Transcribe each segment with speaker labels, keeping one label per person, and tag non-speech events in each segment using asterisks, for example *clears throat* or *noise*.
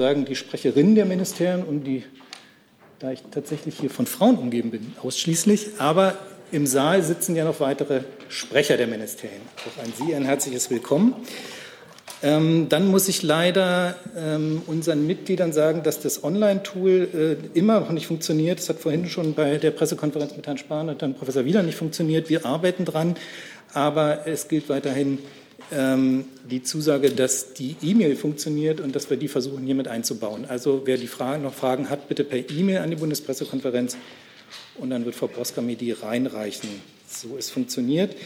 Speaker 1: sozusagen die Sprecherin der Ministerien und die, da ich tatsächlich hier von Frauen umgeben bin, ausschließlich. Aber im Saal sitzen ja noch weitere Sprecher der Ministerien. Auch an Sie ein herzliches Willkommen. Ähm, dann muss ich leider ähm, unseren Mitgliedern sagen, dass das Online-Tool äh, immer noch nicht funktioniert. Das hat vorhin schon bei der Pressekonferenz mit Herrn Spahn und dann Professor Wieler nicht funktioniert. Wir arbeiten dran, aber es gilt weiterhin die Zusage, dass die E-Mail funktioniert und dass wir die versuchen, hier mit einzubauen. Also wer die Fragen, noch Fragen hat, bitte per E-Mail an die Bundespressekonferenz und dann wird Frau Broska die reinreichen. So es funktioniert.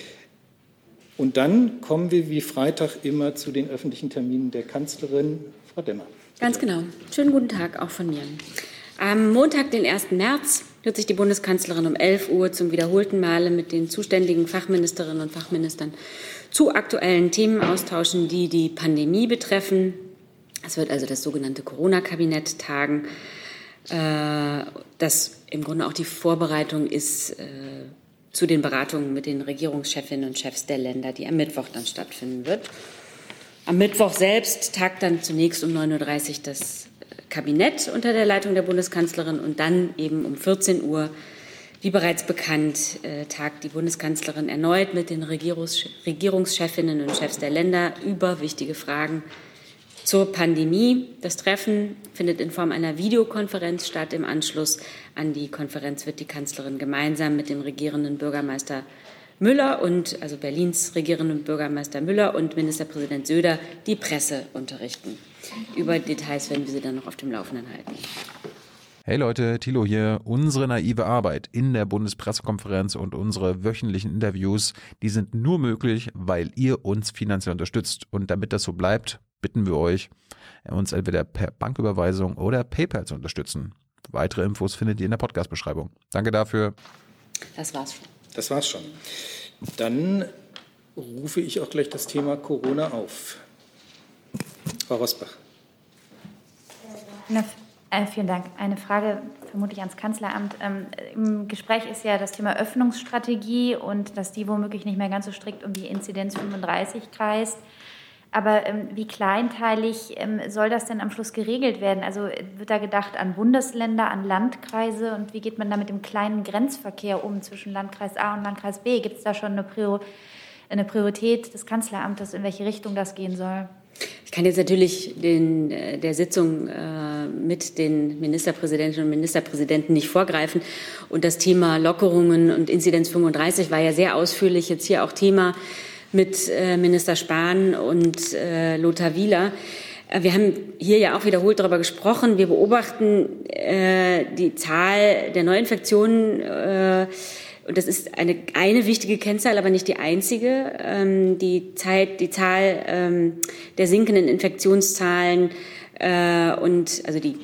Speaker 1: Und dann kommen wir wie Freitag immer zu den öffentlichen Terminen der Kanzlerin. Frau Demmer.
Speaker 2: Ganz genau. Schönen guten Tag auch von mir. Am Montag, den 1. März, wird sich die Bundeskanzlerin um 11 Uhr zum wiederholten Male mit den zuständigen Fachministerinnen und Fachministern zu aktuellen Themen austauschen, die die Pandemie betreffen. Es wird also das sogenannte Corona-Kabinett tagen, äh, das im Grunde auch die Vorbereitung ist äh, zu den Beratungen mit den Regierungschefinnen und Chefs der Länder, die am Mittwoch dann stattfinden wird. Am Mittwoch selbst tagt dann zunächst um 9.30 Uhr das Kabinett unter der Leitung der Bundeskanzlerin und dann eben um 14 Uhr, wie bereits bekannt, äh, tagt die Bundeskanzlerin erneut mit den Regierungschefinnen und Chefs der Länder über wichtige Fragen zur Pandemie. Das Treffen findet in Form einer Videokonferenz statt. Im Anschluss an die Konferenz wird die Kanzlerin gemeinsam mit dem regierenden Bürgermeister Müller und also Berlins regierenden Bürgermeister Müller und Ministerpräsident Söder die Presse unterrichten. Über Details werden wir Sie dann noch auf dem Laufenden halten.
Speaker 3: Hey Leute, Thilo hier. Unsere naive Arbeit in der Bundespressekonferenz und unsere wöchentlichen Interviews, die sind nur möglich, weil ihr uns finanziell unterstützt. Und damit das so bleibt, bitten wir euch, uns entweder per Banküberweisung oder PayPal zu unterstützen. Weitere Infos findet ihr in der Podcast-Beschreibung. Danke dafür.
Speaker 2: Das war's schon.
Speaker 1: Das war's schon. Dann rufe ich auch gleich das Thema Corona auf. Frau Rosbach.
Speaker 4: Na, äh, vielen Dank. Eine Frage vermutlich ans Kanzleramt. Ähm, Im Gespräch ist ja das Thema Öffnungsstrategie und dass die womöglich nicht mehr ganz so strikt um die Inzidenz 35 kreist. Aber ähm, wie kleinteilig ähm, soll das denn am Schluss geregelt werden? Also wird da gedacht an Bundesländer, an Landkreise und wie geht man da mit dem kleinen Grenzverkehr um zwischen Landkreis A und Landkreis B? Gibt es da schon eine, Prior eine Priorität des Kanzleramtes, in welche Richtung das gehen soll?
Speaker 2: Ich kann jetzt natürlich den, äh, der Sitzung äh, mit den Ministerpräsidentinnen und Ministerpräsidenten nicht vorgreifen. Und das Thema Lockerungen und Inzidenz 35 war ja sehr ausführlich jetzt hier auch Thema mit äh, Minister Spahn und Lothar Wieler. Wir haben hier ja auch wiederholt darüber gesprochen. Wir beobachten die Zahl der Neuinfektionen. Und das ist eine, eine wichtige Kennzahl, aber nicht die einzige. Ähm, die, Zeit, die Zahl ähm, der sinkenden Infektionszahlen äh, und also die,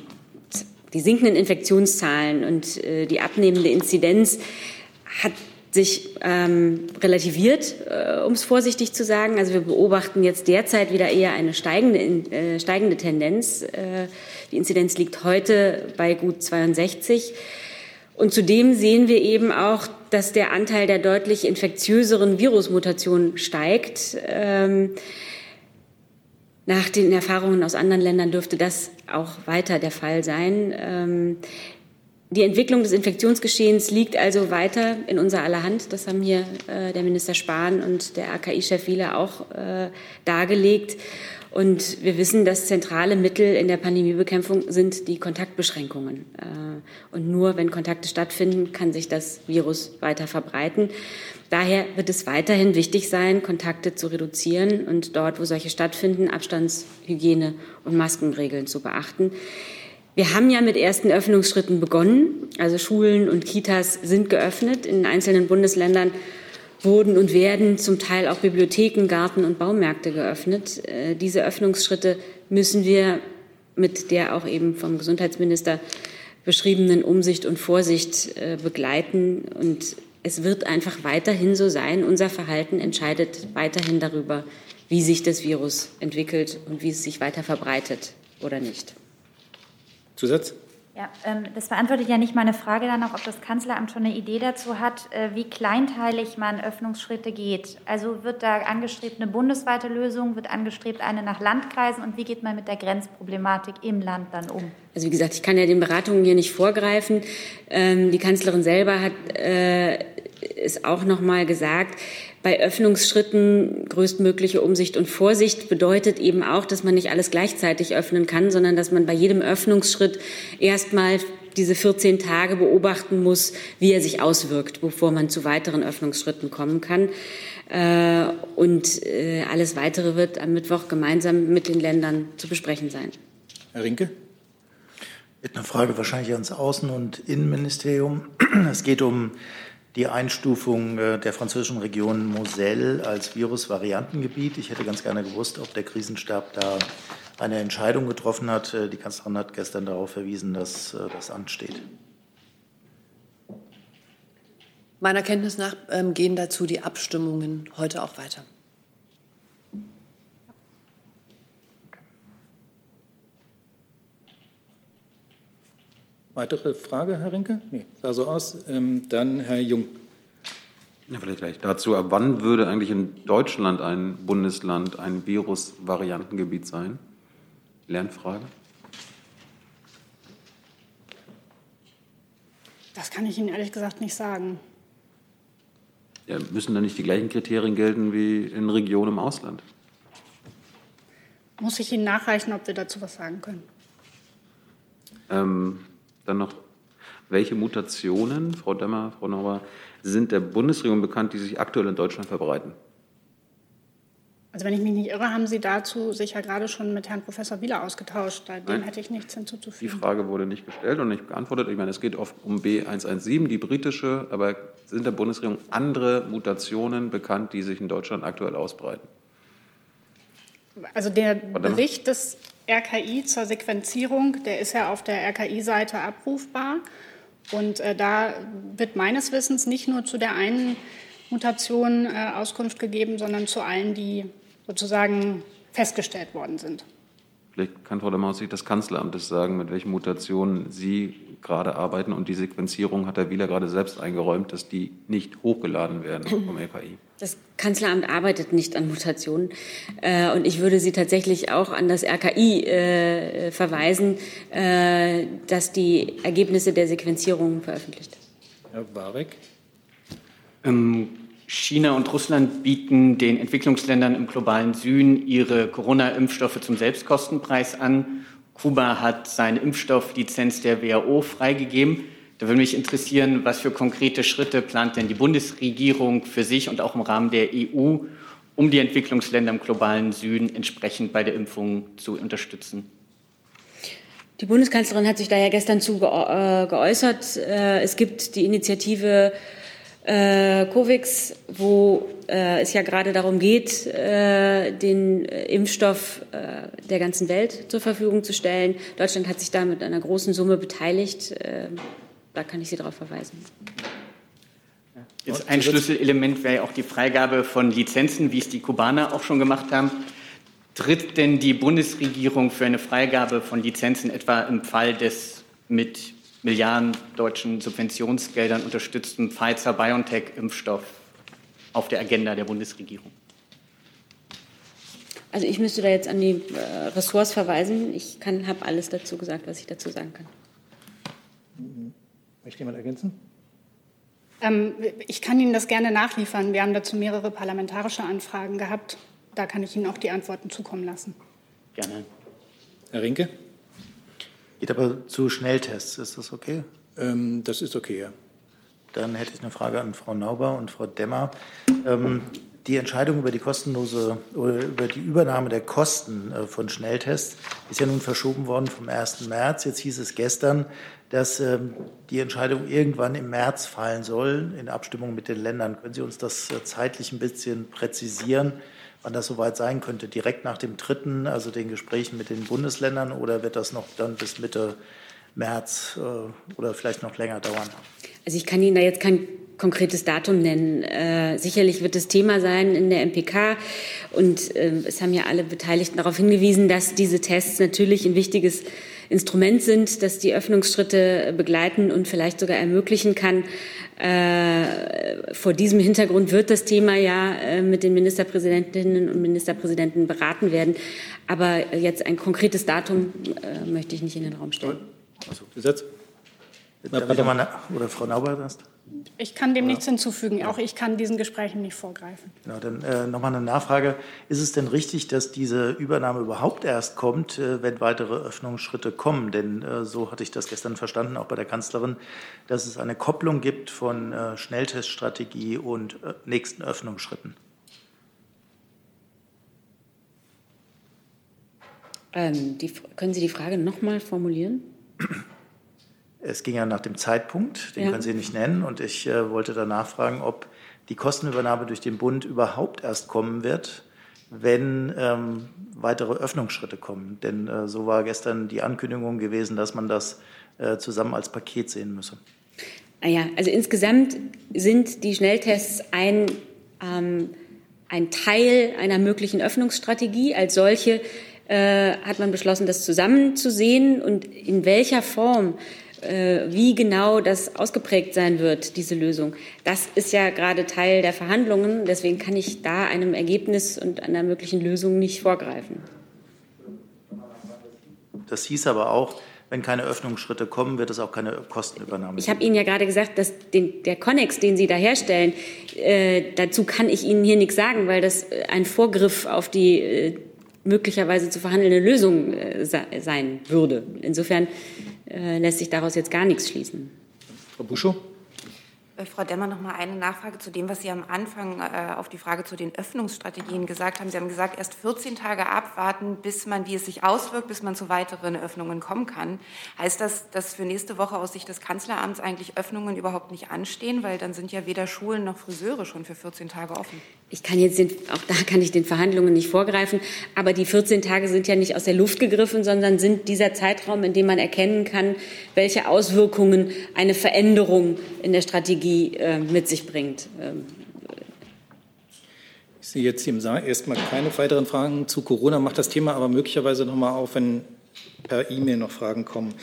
Speaker 2: die sinkenden Infektionszahlen und äh, die abnehmende Inzidenz hat sich ähm, relativiert, äh, um es vorsichtig zu sagen. Also wir beobachten jetzt derzeit wieder eher eine steigende, äh, steigende Tendenz. Äh, die Inzidenz liegt heute bei gut 62. Und zudem sehen wir eben auch, dass der Anteil der deutlich infektiöseren Virusmutationen steigt. Ähm, nach den Erfahrungen aus anderen Ländern dürfte das auch weiter der Fall sein. Ähm, die Entwicklung des Infektionsgeschehens liegt also weiter in unser aller Hand. Das haben hier äh, der Minister Spahn und der AKI-Chef Wieler auch äh, dargelegt. Und wir wissen, dass zentrale Mittel in der Pandemiebekämpfung sind die Kontaktbeschränkungen. Äh, und nur wenn Kontakte stattfinden, kann sich das Virus weiter verbreiten. Daher wird es weiterhin wichtig sein, Kontakte zu reduzieren und dort, wo solche stattfinden, Abstands-, Hygiene- und Maskenregeln zu beachten. Wir haben ja mit ersten Öffnungsschritten begonnen. Also Schulen und Kitas sind geöffnet. In einzelnen Bundesländern wurden und werden zum Teil auch Bibliotheken, Garten und Baumärkte geöffnet. Äh, diese Öffnungsschritte müssen wir mit der auch eben vom Gesundheitsminister beschriebenen Umsicht und Vorsicht äh, begleiten. Und es wird einfach weiterhin so sein. Unser Verhalten entscheidet weiterhin darüber, wie sich das Virus entwickelt und wie es sich weiter verbreitet oder nicht.
Speaker 1: Zusatz?
Speaker 4: Ja, ähm, das beantwortet ja nicht meine Frage dann auch, ob das Kanzleramt schon eine Idee dazu hat, äh, wie kleinteilig man Öffnungsschritte geht. Also wird da angestrebt eine bundesweite Lösung, wird angestrebt eine nach Landkreisen und wie geht man mit der Grenzproblematik im Land dann um?
Speaker 2: Also wie gesagt, ich kann ja den Beratungen hier nicht vorgreifen. Ähm, die Kanzlerin selber hat äh, es auch noch mal gesagt, bei Öffnungsschritten größtmögliche Umsicht und Vorsicht bedeutet eben auch, dass man nicht alles gleichzeitig öffnen kann, sondern dass man bei jedem Öffnungsschritt erstmal diese 14 Tage beobachten muss, wie er sich auswirkt, bevor man zu weiteren Öffnungsschritten kommen kann. Äh, und äh, alles Weitere wird am Mittwoch gemeinsam mit den Ländern zu besprechen sein.
Speaker 1: Herr Rinke?
Speaker 5: Eine Frage wahrscheinlich ans Außen- und Innenministerium. Es geht um die Einstufung äh, der französischen Region Moselle als Virusvariantengebiet. Ich hätte ganz gerne gewusst, ob der Krisenstab da eine Entscheidung getroffen hat. Äh, die Kanzlerin hat gestern darauf verwiesen, dass äh, das ansteht.
Speaker 6: Meiner Kenntnis nach ähm, gehen dazu die Abstimmungen heute auch weiter.
Speaker 1: Weitere Frage, Herr Rinke? Nee, sah so aus. Ähm, dann Herr Jung.
Speaker 3: Ja, vielleicht gleich dazu. Ab wann würde eigentlich in Deutschland ein Bundesland ein Virusvariantengebiet sein? Lernfrage.
Speaker 7: Das kann ich Ihnen ehrlich gesagt nicht sagen.
Speaker 3: Ja, müssen da nicht die gleichen Kriterien gelten wie in Regionen im Ausland?
Speaker 7: Muss ich Ihnen nachreichen, ob wir dazu was sagen können?
Speaker 3: Ähm, dann noch, welche Mutationen, Frau Demmer, Frau Nauer, sind der Bundesregierung bekannt, die sich aktuell in Deutschland verbreiten?
Speaker 7: Also wenn ich mich nicht irre, haben Sie dazu sich ja gerade schon mit Herrn Professor Wieler ausgetauscht. Dem
Speaker 3: Nein.
Speaker 7: hätte ich nichts
Speaker 3: Die
Speaker 7: hinzuzufügen.
Speaker 3: Frage wurde nicht gestellt und nicht beantwortet. Ich meine, es geht oft um B117, die britische, aber sind der Bundesregierung andere Mutationen bekannt, die sich in Deutschland aktuell ausbreiten?
Speaker 7: Also der. Bericht des RKI zur Sequenzierung, der ist ja auf der RKI-Seite abrufbar. Und äh, da wird meines Wissens nicht nur zu der einen Mutation äh, Auskunft gegeben, sondern zu allen, die sozusagen festgestellt worden sind.
Speaker 3: Vielleicht kann Frau Demmer aus Sicht des Kanzleramtes sagen, mit welchen Mutationen Sie gerade arbeiten. Und die Sequenzierung hat Herr Wieler gerade selbst eingeräumt, dass die nicht hochgeladen werden vom *clears throat* LKI.
Speaker 2: Das Kanzleramt arbeitet nicht an Mutationen. Äh, und ich würde Sie tatsächlich auch an das RKI äh, verweisen, äh, das die Ergebnisse der Sequenzierung veröffentlicht.
Speaker 1: Herr Warek.
Speaker 8: Ähm, China und Russland bieten den Entwicklungsländern im globalen Süden ihre Corona-Impfstoffe zum Selbstkostenpreis an. Kuba hat seine Impfstofflizenz der WHO freigegeben. Da würde mich interessieren, was für konkrete Schritte plant denn die Bundesregierung für sich und auch im Rahmen der EU, um die Entwicklungsländer im globalen Süden entsprechend bei der Impfung zu unterstützen?
Speaker 2: Die Bundeskanzlerin hat sich da ja gestern zu äh, geäußert. Äh, Es gibt die Initiative äh, COVIX, wo äh, es ja gerade darum geht, äh, den äh, Impfstoff äh, der ganzen Welt zur Verfügung zu stellen. Deutschland hat sich da mit einer großen Summe beteiligt. Äh, Da kann ich Sie darauf verweisen.
Speaker 8: Jetzt ein Schlüsselelement wäre ja auch die Freigabe von Lizenzen, wie es die Kubaner auch schon gemacht haben. Tritt denn die Bundesregierung für eine Freigabe von Lizenzen etwa im Fall des mit Milliarden deutschen Subventionsgeldern unterstützten Pfizer-BioNTech-Impfstoff auf der Agenda der Bundesregierung?
Speaker 2: Also ich müsste da jetzt an die äh, Ressorts verweisen. Ich habe alles dazu gesagt, was ich dazu sagen kann.
Speaker 1: Möchte jemand ergänzen?
Speaker 7: Ähm, ich kann Ihnen das gerne nachliefern. Wir haben dazu mehrere parlamentarische Anfragen gehabt. Da kann ich Ihnen auch die Antworten zukommen lassen.
Speaker 8: Gerne.
Speaker 1: Herr Rinke?
Speaker 5: Geht aber zu Schnelltests. Ist das okay?
Speaker 1: Ähm, das ist okay, ja.
Speaker 5: Dann hätte ich eine Frage an Frau Nauber und Frau Demmer. Ähm, die Entscheidung über die kostenlose oder über die Übernahme der Kosten äh, von Schnelltests ist ja nun verschoben worden vom 1. März. Jetzt hieß es gestern, dass ähm, die Entscheidung irgendwann im März fallen soll, in Abstimmung mit den Ländern. Können Sie uns das äh, zeitlich ein bisschen präzisieren, wann das soweit sein könnte? Direkt nach dem dritten, also den Gesprächen mit den Bundesländern, oder wird das noch dann bis Mitte März äh, oder vielleicht noch länger dauern?
Speaker 2: Also ich kann Ihnen da jetzt kein konkretes Datum nennen. Äh, sicherlich wird es Thema sein in der MPK und äh, es haben ja alle Beteiligten darauf hingewiesen, dass diese Tests natürlich ein wichtiges Instrument sind, das die Öffnungsschritte begleiten und vielleicht sogar ermöglichen kann. Äh, vor diesem Hintergrund wird das Thema ja äh, mit den Ministerpräsidentinnen und Ministerpräsidenten beraten werden. Aber jetzt ein konkretes Datum äh, möchte ich nicht in den Raum stellen.
Speaker 5: Also, Gesetz? Oder Frau Nauber das?
Speaker 7: Ich kann dem ja. nichts hinzufügen. Auch ich kann diesen Gesprächen nicht vorgreifen.
Speaker 5: Genau, dann äh, nochmal eine Nachfrage. Ist es denn richtig, dass diese Übernahme überhaupt erst kommt, äh, wenn weitere Öffnungsschritte kommen? Denn äh, so hatte ich das gestern verstanden, auch bei der Kanzlerin, dass es eine Kopplung gibt von äh, Schnellteststrategie und äh, nächsten Öffnungsschritten.
Speaker 2: Ähm, die, können Sie die Frage nochmal formulieren? *clears throat*
Speaker 5: Es ging ja nach dem Zeitpunkt, den ja. können Sie nicht nennen. Und ich äh, wollte danach fragen, ob die Kostenübernahme durch den Bund überhaupt erst kommen wird, wenn ähm, weitere Öffnungsschritte kommen. Denn äh, so war gestern die Ankündigung gewesen, dass man das äh, zusammen als Paket sehen müsse.
Speaker 2: Naja, ah also insgesamt sind die Schnelltests ein, ähm, ein Teil einer möglichen Öffnungsstrategie. Als solche äh, hat man beschlossen, das zusammenzusehen und in welcher Form wie genau das ausgeprägt sein wird, diese Lösung. Das ist ja gerade Teil der Verhandlungen. Deswegen kann ich da einem Ergebnis und einer möglichen Lösung nicht vorgreifen.
Speaker 5: Das hieß aber auch, wenn keine Öffnungsschritte kommen, wird es auch keine Kostenübernahme
Speaker 2: Ich habe Ihnen ja gerade gesagt, dass den, der Connex, den Sie da herstellen, äh, dazu kann ich Ihnen hier nichts sagen, weil das ein Vorgriff auf die äh, möglicherweise zu verhandelnde Lösung äh, sein würde. Insofern äh, lässt sich daraus jetzt gar nichts schließen.
Speaker 1: Frau Buschow.
Speaker 9: Äh, Frau Demmer, noch mal eine Nachfrage zu dem, was Sie am Anfang äh, auf die Frage zu den Öffnungsstrategien gesagt haben. Sie haben gesagt, erst 14 Tage abwarten, bis man, wie es sich auswirkt, bis man zu weiteren Öffnungen kommen kann. Heißt das, dass für nächste Woche aus Sicht des Kanzleramts eigentlich Öffnungen überhaupt nicht anstehen? Weil dann sind ja weder Schulen noch Friseure schon für 14 Tage offen.
Speaker 2: Ich kann jetzt den, auch da kann ich den Verhandlungen nicht vorgreifen, aber die 14 Tage sind ja nicht aus der Luft gegriffen, sondern sind dieser Zeitraum, in dem man erkennen kann, welche Auswirkungen eine Veränderung in der Strategie äh, mit sich bringt. Ähm,
Speaker 1: ich sehe jetzt hier im Saal erstmal keine weiteren Fragen zu Corona, macht das Thema aber möglicherweise noch mal auf, wenn per E-Mail noch Fragen kommen.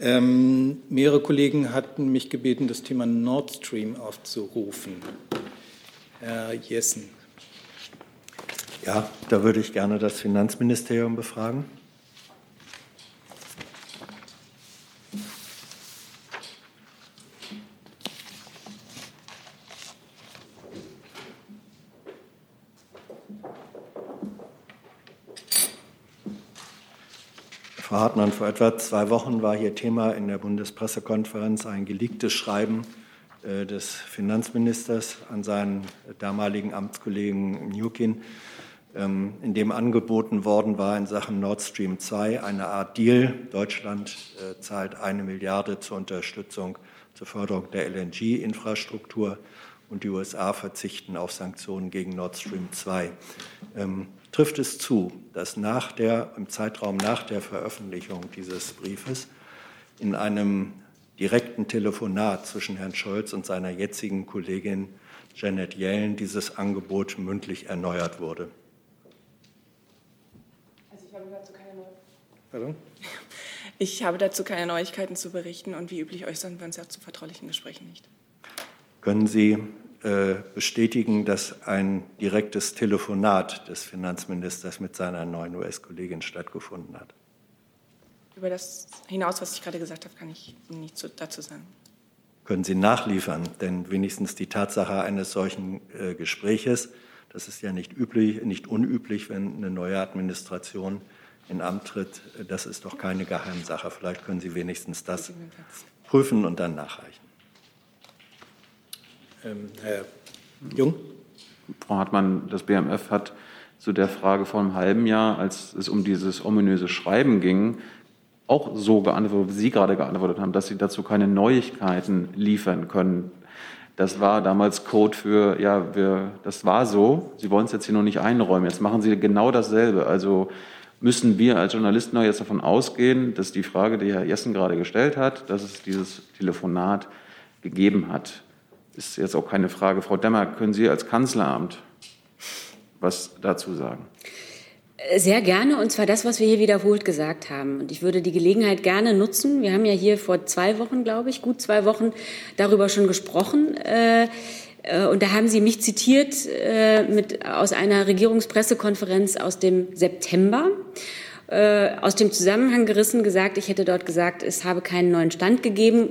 Speaker 1: Ähm, mehrere Kollegen hatten mich gebeten, das Thema Nord Stream aufzurufen. Herr Jessen.
Speaker 10: Ja, da würde ich gerne das Finanzministerium befragen. Frau Hartmann, vor etwa zwei Wochen war hier Thema in der Bundespressekonferenz ein geleaktes Schreiben äh, des Finanzministers an seinen damaligen Amtskollegen Newkin ähm, in dem angeboten worden war in Sachen Nord Stream 2 eine Art Deal. Deutschland äh, zahlt eine Milliarde zur Unterstützung zur Förderung der LNG-Infrastruktur und die USA verzichten auf Sanktionen gegen Nord Stream 2. Ähm, trifft es zu, dass nach der, im Zeitraum nach der Veröffentlichung dieses Briefes in einem direkten Telefonat zwischen Herrn Scholz und seiner jetzigen Kollegin Janet Yellen dieses Angebot mündlich erneuert wurde?
Speaker 11: Pardon? *laughs* Ich habe dazu keine Neuigkeiten zu berichten und wie üblich äußern wir uns ja zu vertraulichen Gesprächen nicht.
Speaker 10: Können Sie bestätigen, dass ein direktes Telefonat des Finanzministers mit seiner neuen US-Kollegin stattgefunden hat?
Speaker 11: Über das hinaus, was ich gerade gesagt habe, kann ich nichts dazu sagen.
Speaker 10: Können Sie nachliefern? Denn wenigstens die Tatsache eines solchen äh, Gespräches, das ist ja nicht üblich, nicht unüblich, wenn eine neue Administration in Amt tritt, das ist doch keine Geheimsache. Vielleicht können Sie wenigstens das prüfen und dann nachreichen.
Speaker 1: Ähm, Herr Jung.
Speaker 3: Frau Hartmann, das BMF hat zu der Frage vor einem halben Jahr, als es um dieses ominöse Schreiben ging, auch so geantwortet, wie Sie gerade geantwortet haben, dass Sie dazu keine Neuigkeiten liefern können. Das war damals Code für, ja, wir, das war so. Sie wollen es jetzt hier noch nicht einräumen. Jetzt machen Sie genau dasselbe. Also müssen wir als Journalisten auch jetzt davon ausgehen, dass die Frage, die Herr Jessen gerade gestellt hat, dass es dieses Telefonat gegeben hat. Ist jetzt auch keine Frage. Frau Demmer, können Sie als Kanzleramt was dazu sagen?
Speaker 2: Sehr gerne, und zwar das, was wir hier wiederholt gesagt haben. Und ich würde die Gelegenheit gerne nutzen. Wir haben ja hier vor zwei Wochen, glaube ich, gut zwei Wochen darüber schon gesprochen. Äh, äh, und da haben Sie mich zitiert äh, mit, aus einer Regierungspressekonferenz aus dem September. Aus dem Zusammenhang gerissen gesagt, ich hätte dort gesagt, es habe keinen neuen Stand gegeben,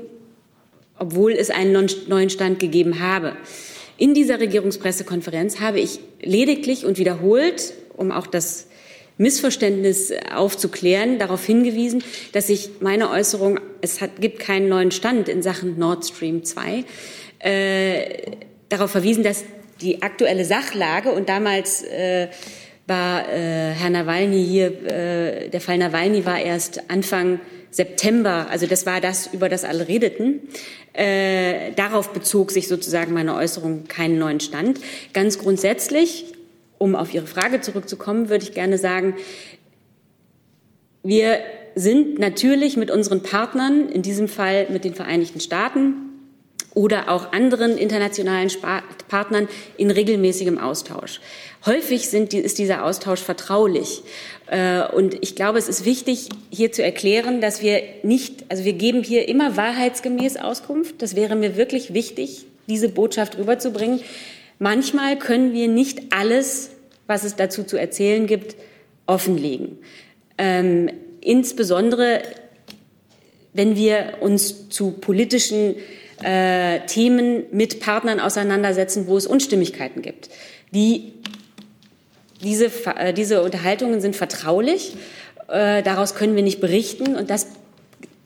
Speaker 2: obwohl es einen neuen Stand gegeben habe. In dieser Regierungspressekonferenz habe ich lediglich und wiederholt, um auch das Missverständnis aufzuklären, darauf hingewiesen, dass ich meine Äußerung, es hat, gibt keinen neuen Stand in Sachen Nord Stream 2, äh, darauf verwiesen, dass die aktuelle Sachlage und damals äh, war äh, Herr Nawalny hier, äh, der Fall Nawalny war erst Anfang September, also das war das, über das alle redeten. Äh, darauf bezog sich sozusagen meine Äußerung keinen neuen Stand. Ganz grundsätzlich um auf Ihre Frage zurückzukommen, würde ich gerne sagen, wir sind natürlich mit unseren Partnern, in diesem Fall mit den Vereinigten Staaten oder auch anderen internationalen Partnern, in regelmäßigem Austausch. Häufig sind, ist dieser Austausch vertraulich. Äh, und ich glaube, es ist wichtig, hier zu erklären, dass wir nicht, also wir geben hier immer wahrheitsgemäß Auskunft. Das wäre mir wirklich wichtig, diese Botschaft rüberzubringen. Manchmal können wir nicht alles, was es dazu zu erzählen gibt, offenlegen. Ähm, insbesondere, wenn wir uns zu politischen äh, Themen mit Partnern auseinandersetzen, wo es Unstimmigkeiten gibt. Die, diese, äh, diese Unterhaltungen sind vertraulich. Äh, daraus können wir nicht berichten. Und das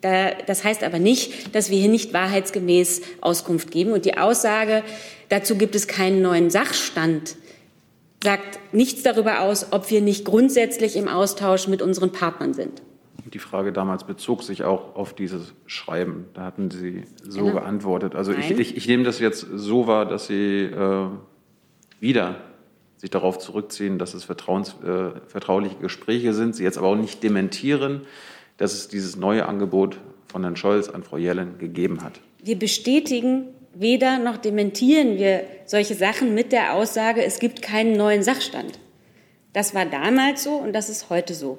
Speaker 2: das heißt aber nicht, dass wir hier nicht wahrheitsgemäß Auskunft geben. Und die Aussage, dazu gibt es keinen neuen Sachstand, sagt nichts darüber aus, ob wir nicht grundsätzlich im Austausch mit unseren Partnern sind.
Speaker 3: Die Frage damals bezog sich auch auf dieses Schreiben. Da hatten Sie so genau. geantwortet. Also ich, ich, ich, nehme das jetzt so wahr, dass Sie äh, wieder sich darauf zurückziehen, dass es vertrauens, äh, vertrauliche Gespräche sind, Sie jetzt aber auch nicht dementieren, dass es dieses neue Angebot von Herrn Scholz an Frau Jellen gegeben hat.
Speaker 2: Wir bestätigen weder noch dementieren wir solche Sachen mit der Aussage, es gibt keinen neuen Sachstand. Das war damals so und das ist heute so.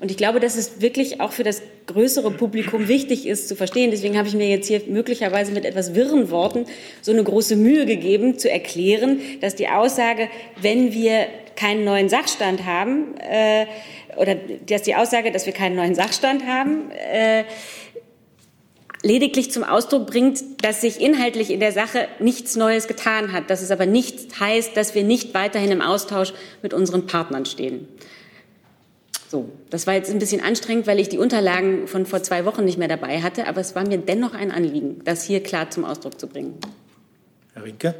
Speaker 2: Und ich glaube, dass es wirklich auch für das größere Publikum wichtig ist zu verstehen. Deswegen habe ich mir jetzt hier möglicherweise mit etwas wirren Worten so eine große Mühe gegeben, zu erklären, dass die Aussage, wenn wir keinen neuen Sachstand haben, äh, oder dass die Aussage, dass wir keinen neuen Sachstand haben, äh, lediglich zum Ausdruck bringt, dass sich inhaltlich in der Sache nichts Neues getan hat, dass es aber nicht heißt, dass wir nicht weiterhin im Austausch mit unseren Partnern stehen. So, das war jetzt ein bisschen anstrengend, weil ich die Unterlagen von vor zwei Wochen nicht mehr dabei hatte, aber es war mir dennoch ein Anliegen, das hier klar zum Ausdruck zu bringen.
Speaker 5: Herr Rinke?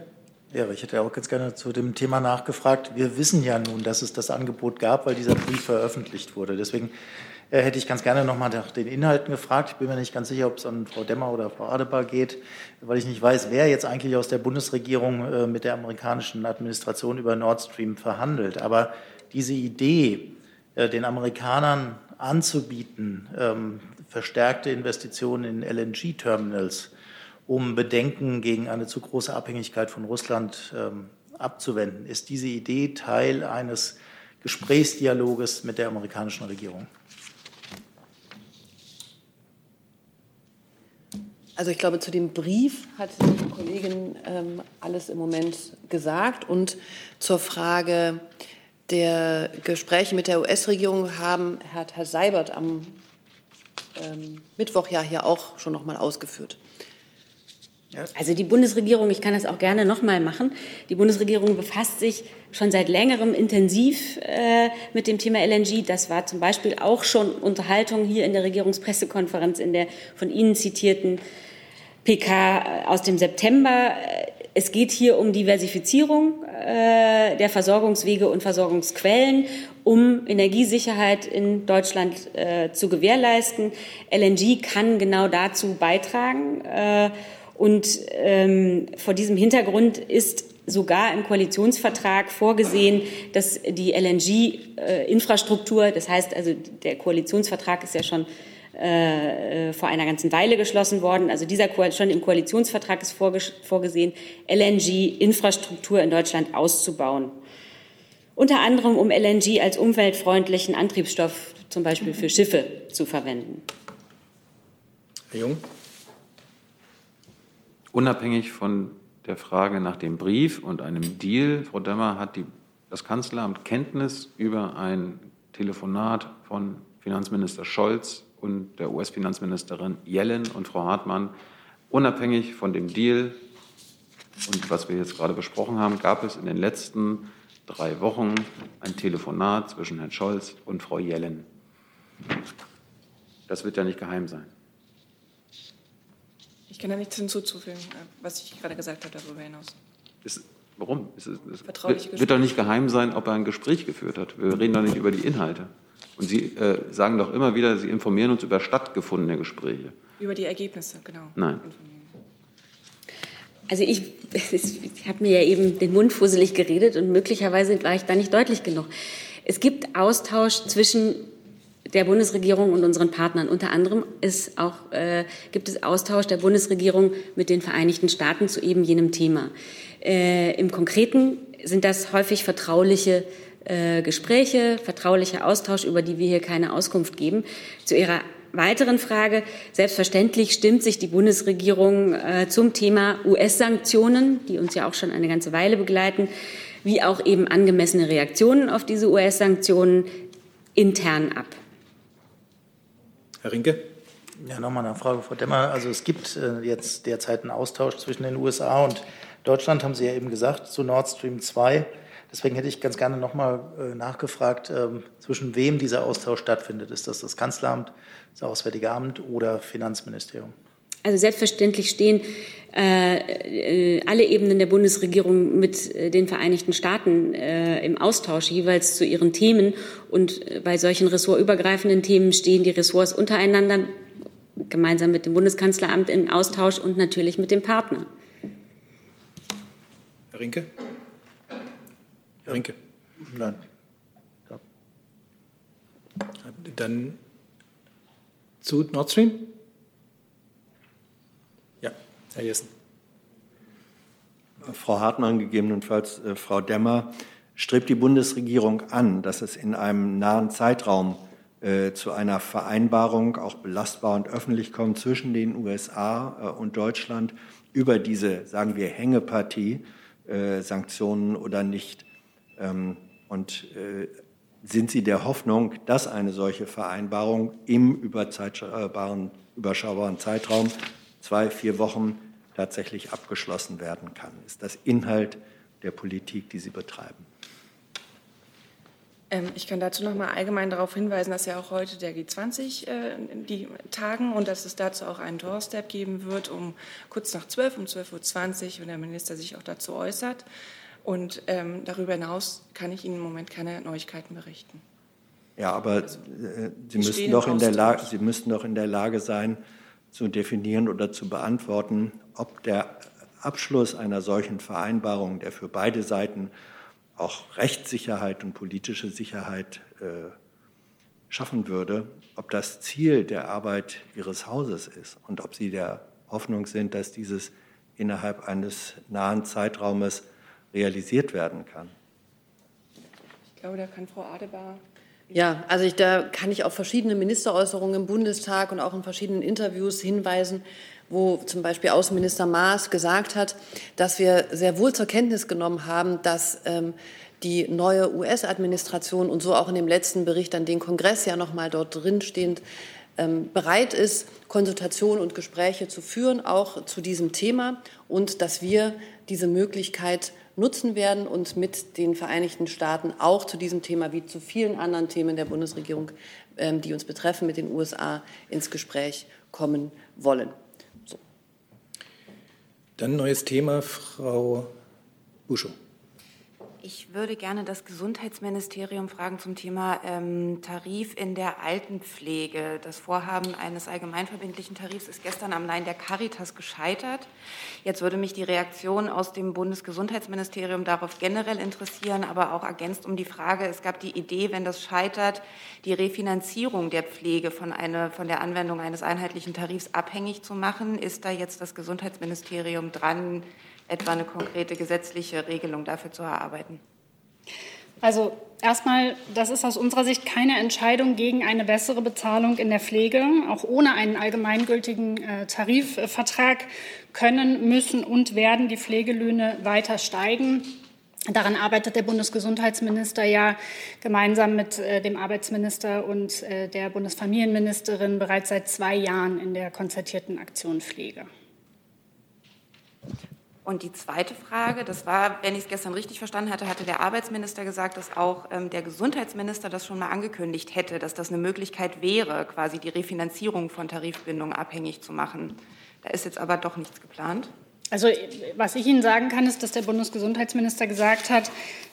Speaker 5: Ja, ich hätte auch ganz gerne zu dem Thema nachgefragt. Wir wissen ja nun, dass es das Angebot gab, weil dieser Brief veröffentlicht wurde. Deswegen äh, hätte ich ganz gerne noch mal nach den Inhalten gefragt. Ich bin mir nicht ganz sicher, ob es an Frau Demmer oder Frau Adebar geht, weil ich nicht weiß, wer jetzt eigentlich aus der Bundesregierung äh, mit der amerikanischen Administration über Nord Stream verhandelt. Aber diese Idee, den Amerikanern anzubieten, ähm, verstärkte Investitionen in LNG-Terminals, um Bedenken gegen eine zu große Abhängigkeit von Russland ähm, abzuwenden. Ist diese Idee Teil eines Gesprächsdialoges mit der amerikanischen Regierung?
Speaker 6: Also ich glaube, zu dem Brief hat die Kollegin ähm, alles im Moment gesagt. Und zur Frage der Gespräche mit der US-Regierung haben hat Herr Seibert am ähm, Mittwoch ja hier auch schon noch mal ausgeführt.
Speaker 2: Also die Bundesregierung, ich kann das auch gerne noch mal machen, die Bundesregierung befasst sich schon seit längerem intensiv äh, mit dem Thema LNG. Das war zum Beispiel auch schon Unterhaltung hier in der Regierungspressekonferenz in der von Ihnen zitierten PK äh, aus dem September. Es geht hier um Diversifizierung äh, der Versorgungswege und Versorgungsquellen, um Energiesicherheit in Deutschland äh, zu gewährleisten. LNG kann genau dazu beitragen. Äh, und ähm, vor diesem Hintergrund ist sogar im Koalitionsvertrag vorgesehen, dass die LNG-Infrastruktur, das heißt also der Koalitionsvertrag ist ja schon äh, vor einer ganzen Weile geschlossen worden. Also dieser schon im Koalitionsvertrag ist vorgesehen, LNG-Infrastruktur in Deutschland auszubauen. Unter anderem, um LNG als umweltfreundlichen Antriebsstoff zum Beispiel für Schiffe zu verwenden.
Speaker 1: Herr Jung.
Speaker 3: Unabhängig von der Frage nach dem Brief und einem Deal, Frau Dömer, hat die, das Kanzleramt Kenntnis über ein Telefonat von Finanzminister Scholz und der US-Finanzministerin Yellen und Frau Hartmann. Unabhängig von dem Deal und was wir jetzt gerade besprochen haben, gab es in den letzten drei Wochen ein Telefonat zwischen Herrn Scholz und Frau Yellen. Das wird ja nicht geheim sein.
Speaker 11: Ich kann da nichts hinzuzufügen, was ich gerade gesagt habe darüber hinaus.
Speaker 3: Ist, warum? Ist es, es wird, wird doch nicht geheim sein, ob er ein Gespräch geführt hat. Wir reden doch nicht über die Inhalte. Und Sie äh, sagen doch immer wieder, Sie informieren uns über stattgefundene Gespräche.
Speaker 11: Über die Ergebnisse, genau.
Speaker 3: Nein.
Speaker 2: Also ich, *laughs* ich habe mir ja eben den Mund fusselig geredet und möglicherweise war ich da nicht deutlich genug. Es gibt Austausch zwischen der Bundesregierung und unseren Partnern. Unter anderem ist auch, äh, gibt es Austausch der Bundesregierung mit den Vereinigten Staaten zu eben jenem Thema. Äh, Im Konkreten sind das häufig vertrauliche äh, Gespräche, vertraulicher Austausch, über die wir hier keine Auskunft geben. Zu Ihrer weiteren Frage. Selbstverständlich stimmt sich die Bundesregierung äh, zum Thema US-Sanktionen, die uns ja auch schon eine ganze Weile begleiten, wie auch eben angemessene Reaktionen auf diese US-Sanktionen intern ab.
Speaker 1: Herr Rinke.
Speaker 5: Ja, nochmal eine Frage, Frau Demmer. Also es gibt äh, jetzt derzeit einen Austausch zwischen den USA und Deutschland, haben Sie ja eben gesagt, zu Nord Stream 2. Deswegen hätte ich ganz gerne nochmal äh, nachgefragt, ähm, zwischen wem dieser Austausch stattfindet. Ist das das Kanzleramt, das Auswärtige Amt oder Finanzministerium?
Speaker 2: Also selbstverständlich stehen äh, äh alle Ebenen der Bundesregierung mit äh, den Vereinigten Staaten äh, im Austausch jeweils zu ihren Themen. Und äh, bei solchen ressortübergreifenden Themen stehen die Ressorts untereinander gemeinsam mit dem Bundeskanzleramt im Austausch und natürlich mit dem Partner.
Speaker 1: Herr Rinke? Rinke?
Speaker 5: Nein. Ja.
Speaker 1: Dann zu Nord Stream? Ja, Herr Jessen.
Speaker 10: Frau Hartmann, gegebenenfalls äh, Frau Demmer, strebt die Bundesregierung an, dass es in einem nahen Zeitraum äh, zu einer Vereinbarung, auch belastbar und öffentlich kommt, zwischen den USA äh, und Deutschland über diese, sagen wir, Hängepartie, äh, Sanktionen oder nicht. Ähm, und äh, sind Sie der Hoffnung, dass eine solche Vereinbarung im überschaubaren Zeitraum, zwei, vier Wochen, tatsächlich abgeschlossen werden kann? Ist das Inhalt der Politik, die Sie betreiben?
Speaker 11: Ähm, ich kann dazu noch mal allgemein darauf hinweisen, dass ja auch heute der G20 äh, die tagen und dass es dazu auch einen Doorstep geben wird, um kurz nach 12, um 12.20 Uhr, wenn der Minister sich auch dazu äußert. Und ähm, darüber hinaus kann ich Ihnen im Moment keine Neuigkeiten berichten.
Speaker 10: Ja, aber also, äh, Sie, müssten doch in der Lage, Sie müssten doch in der Lage sein, zu definieren oder zu beantworten, ob der Abschluss einer solchen Vereinbarung, der für beide Seiten auch Rechtssicherheit und politische Sicherheit äh, schaffen würde, ob das Ziel der Arbeit Ihres Hauses ist und ob Sie der Hoffnung sind, dass dieses innerhalb eines nahen Zeitraumes realisiert werden kann.
Speaker 11: Ich glaube, da kann Frau Adebar.
Speaker 6: Ja, also ich, da kann ich auf verschiedene Ministeräußerungen im Bundestag und auch in verschiedenen Interviews hinweisen, wo zum Beispiel Außenminister Maas gesagt hat, dass wir sehr wohl zur Kenntnis genommen haben, dass ähm, die neue US-Administration und so auch in dem letzten Bericht an den Kongress ja noch mal dort drinstehend ähm, bereit ist, Konsultationen und Gespräche zu führen, auch zu diesem Thema und dass wir diese Möglichkeit nutzen werden und mit den Vereinigten Staaten auch zu diesem Thema wie zu vielen anderen Themen der Bundesregierung, ähm, die uns betreffen, mit den USA ins Gespräch kommen wollen. So.
Speaker 1: Dann neues Thema, Frau Buschow.
Speaker 9: Ich würde gerne das Gesundheitsministerium fragen zum Thema ähm, Tarif in der Altenpflege. Das Vorhaben eines allgemeinverbindlichen Tarifs ist gestern am Nein der Caritas gescheitert. Jetzt würde mich die Reaktion aus dem Bundesgesundheitsministerium darauf generell interessieren, aber auch ergänzt um die Frage, es gab die Idee, wenn das scheitert, die Refinanzierung der Pflege von, eine, von der Anwendung eines einheitlichen Tarifs abhängig zu machen. Ist da jetzt das Gesundheitsministerium dran, etwa eine konkrete gesetzliche Regelung dafür zu erarbeiten?
Speaker 7: Also erstmal, das ist aus unserer Sicht keine Entscheidung gegen eine bessere Bezahlung in der Pflege. Auch ohne einen allgemeingültigen äh, Tarifvertrag können, müssen und werden die Pflegelöhne weiter steigen. Daran arbeitet der Bundesgesundheitsminister ja gemeinsam mit äh, dem Arbeitsminister und äh, der Bundesfamilienministerin bereits seit zwei Jahren in der konzertierten Aktion Pflege.
Speaker 9: Und die zweite Frage, das war, wenn ich es gestern richtig verstanden hatte, hatte der Arbeitsminister gesagt, dass auch ähm, der Gesundheitsminister das schon mal angekündigt hätte, dass das eine Möglichkeit wäre, quasi die Refinanzierung von Tarifbindungen abhängig zu machen. Da ist jetzt aber doch nichts geplant.
Speaker 7: Also was ich Ihnen sagen kann, ist, dass der Bundesgesundheitsminister gesagt hat,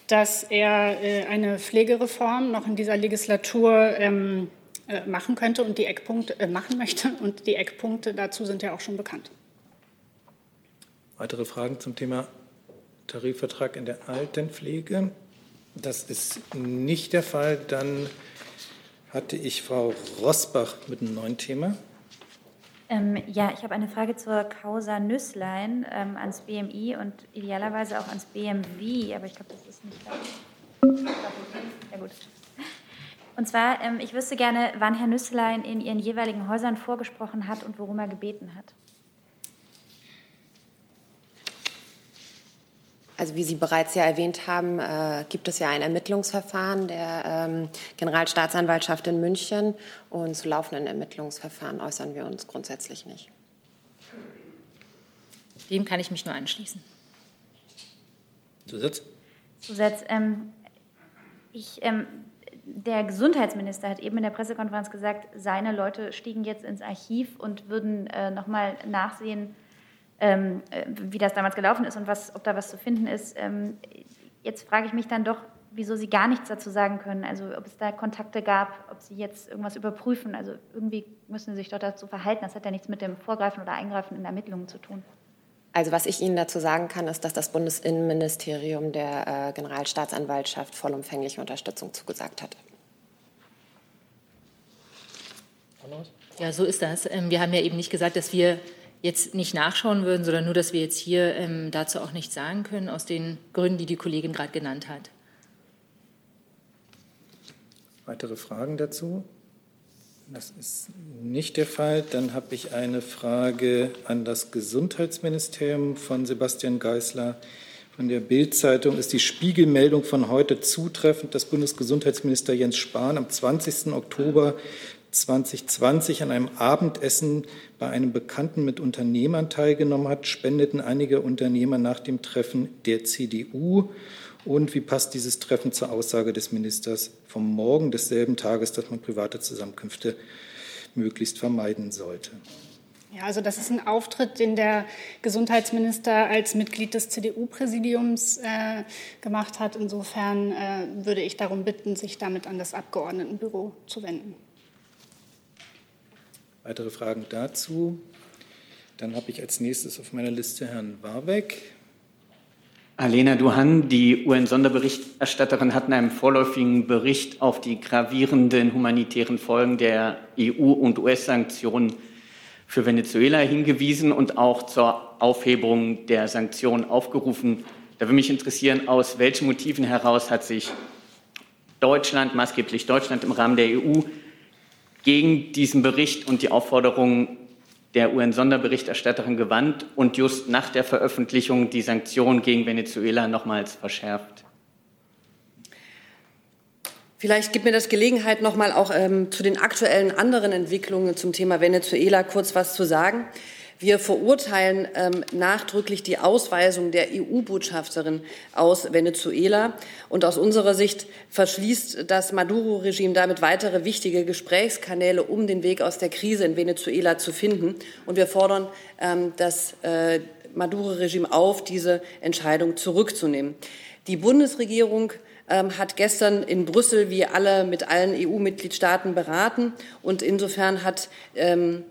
Speaker 7: dass er äh, eine Pflegereform noch in dieser Legislatur ähm, äh, machen könnte und die Eckpunkte äh, machen möchte. Und die Eckpunkte dazu sind ja auch schon bekannt.
Speaker 1: Weitere Fragen zum Thema Tarifvertrag in der Altenpflege? Das ist nicht der Fall. Dann hatte ich Frau Rosbach mit einem neuen Thema.
Speaker 4: Ähm, ja, ich habe eine Frage zur Causa Nüsslein ähm, ans BMI und idealerweise auch ans BMW, aber ich glaube, das ist nicht da. Ja, gut. Und zwar, ähm, ich wüsste gerne, wann Herr Nüsslein in Ihren jeweiligen Häusern vorgesprochen hat und worum er gebeten hat.
Speaker 12: Also wie Sie bereits ja erwähnt haben, äh, gibt es ja ein Ermittlungsverfahren der ähm, Generalstaatsanwaltschaft in München und zu laufenden Ermittlungsverfahren äußern wir uns grundsätzlich nicht.
Speaker 2: Dem kann ich mich nur anschließen.
Speaker 1: Zusatz?
Speaker 4: Zusatz. Ähm, ich, ähm, der Gesundheitsminister hat eben in der Pressekonferenz gesagt, seine Leute stiegen jetzt ins Archiv und würden äh, noch mal nachsehen, ähm, äh, wie das damals gelaufen ist und was, ob da was zu finden ist. Ähm, jetzt frage ich mich dann doch, wieso Sie gar nichts dazu sagen können. Also ob es da Kontakte gab, ob Sie jetzt irgendwas überprüfen. Also irgendwie müssen Sie sich doch dazu verhalten. Das hat ja nichts mit dem Vorgreifen oder Eingreifen in Ermittlungen zu tun.
Speaker 12: Also was ich Ihnen dazu sagen kann, ist, dass das Bundesinnenministerium der äh, Generalstaatsanwaltschaft vollumfängliche Unterstützung zugesagt hat.
Speaker 2: Ja, so ist das. Ähm, wir haben ja eben nicht gesagt, dass wir jetzt nicht nachschauen würden, sondern nur, dass wir jetzt hier ähm, dazu auch nichts sagen können, aus den Gründen, die die Kollegin gerade genannt hat.
Speaker 1: Weitere Fragen dazu? Das ist nicht der Fall. Dann habe ich eine Frage an das Gesundheitsministerium von Sebastian Geisler. Von der Bild-Zeitung ist die Spiegelmeldung von heute zutreffend, dass Bundesgesundheitsminister Jens Spahn am 20. Oktober 2020 an einem Abendessen bei einem Bekannten mit Unternehmern teilgenommen hat, spendeten einige Unternehmer nach dem Treffen der CDU. Und wie passt dieses Treffen zur Aussage des Ministers vom Morgen desselben Tages, dass man private Zusammenkünfte möglichst vermeiden sollte?
Speaker 7: Ja, also das ist ein Auftritt, den der Gesundheitsminister als Mitglied des CDU-Präsidiums äh, gemacht hat. Insofern äh, würde ich darum bitten, sich damit an das Abgeordnetenbüro zu wenden.
Speaker 1: Weitere Fragen dazu? Dann habe ich als nächstes auf meiner Liste Herrn Warbeck.
Speaker 8: Alena Duhan, die UN-Sonderberichterstatterin, hat in einem vorläufigen Bericht auf die gravierenden humanitären Folgen der EU- und US-Sanktionen für Venezuela hingewiesen und auch zur Aufhebung der Sanktionen aufgerufen. Da würde mich interessieren, aus welchen Motiven heraus hat sich Deutschland, maßgeblich Deutschland im Rahmen der EU, gegen diesen Bericht und die Aufforderung der UN-Sonderberichterstatterin gewandt und just nach der Veröffentlichung die Sanktionen gegen Venezuela nochmals verschärft.
Speaker 6: Vielleicht gibt mir das Gelegenheit, noch mal auch ähm, zu den aktuellen anderen Entwicklungen zum Thema Venezuela kurz was zu sagen. Wir verurteilen ähm, nachdrücklich die Ausweisung der EU-Botschafterin aus Venezuela. Und aus unserer Sicht verschließt das Maduro-Regime damit weitere wichtige Gesprächskanäle, um den Weg aus der Krise in Venezuela zu finden. Und wir fordern ähm, das äh, Maduro-Regime auf, diese Entscheidung zurückzunehmen. Die Bundesregierung ähm, hat gestern in Brüssel wie alle mit allen EU-Mitgliedstaaten beraten und insofern hat ähm,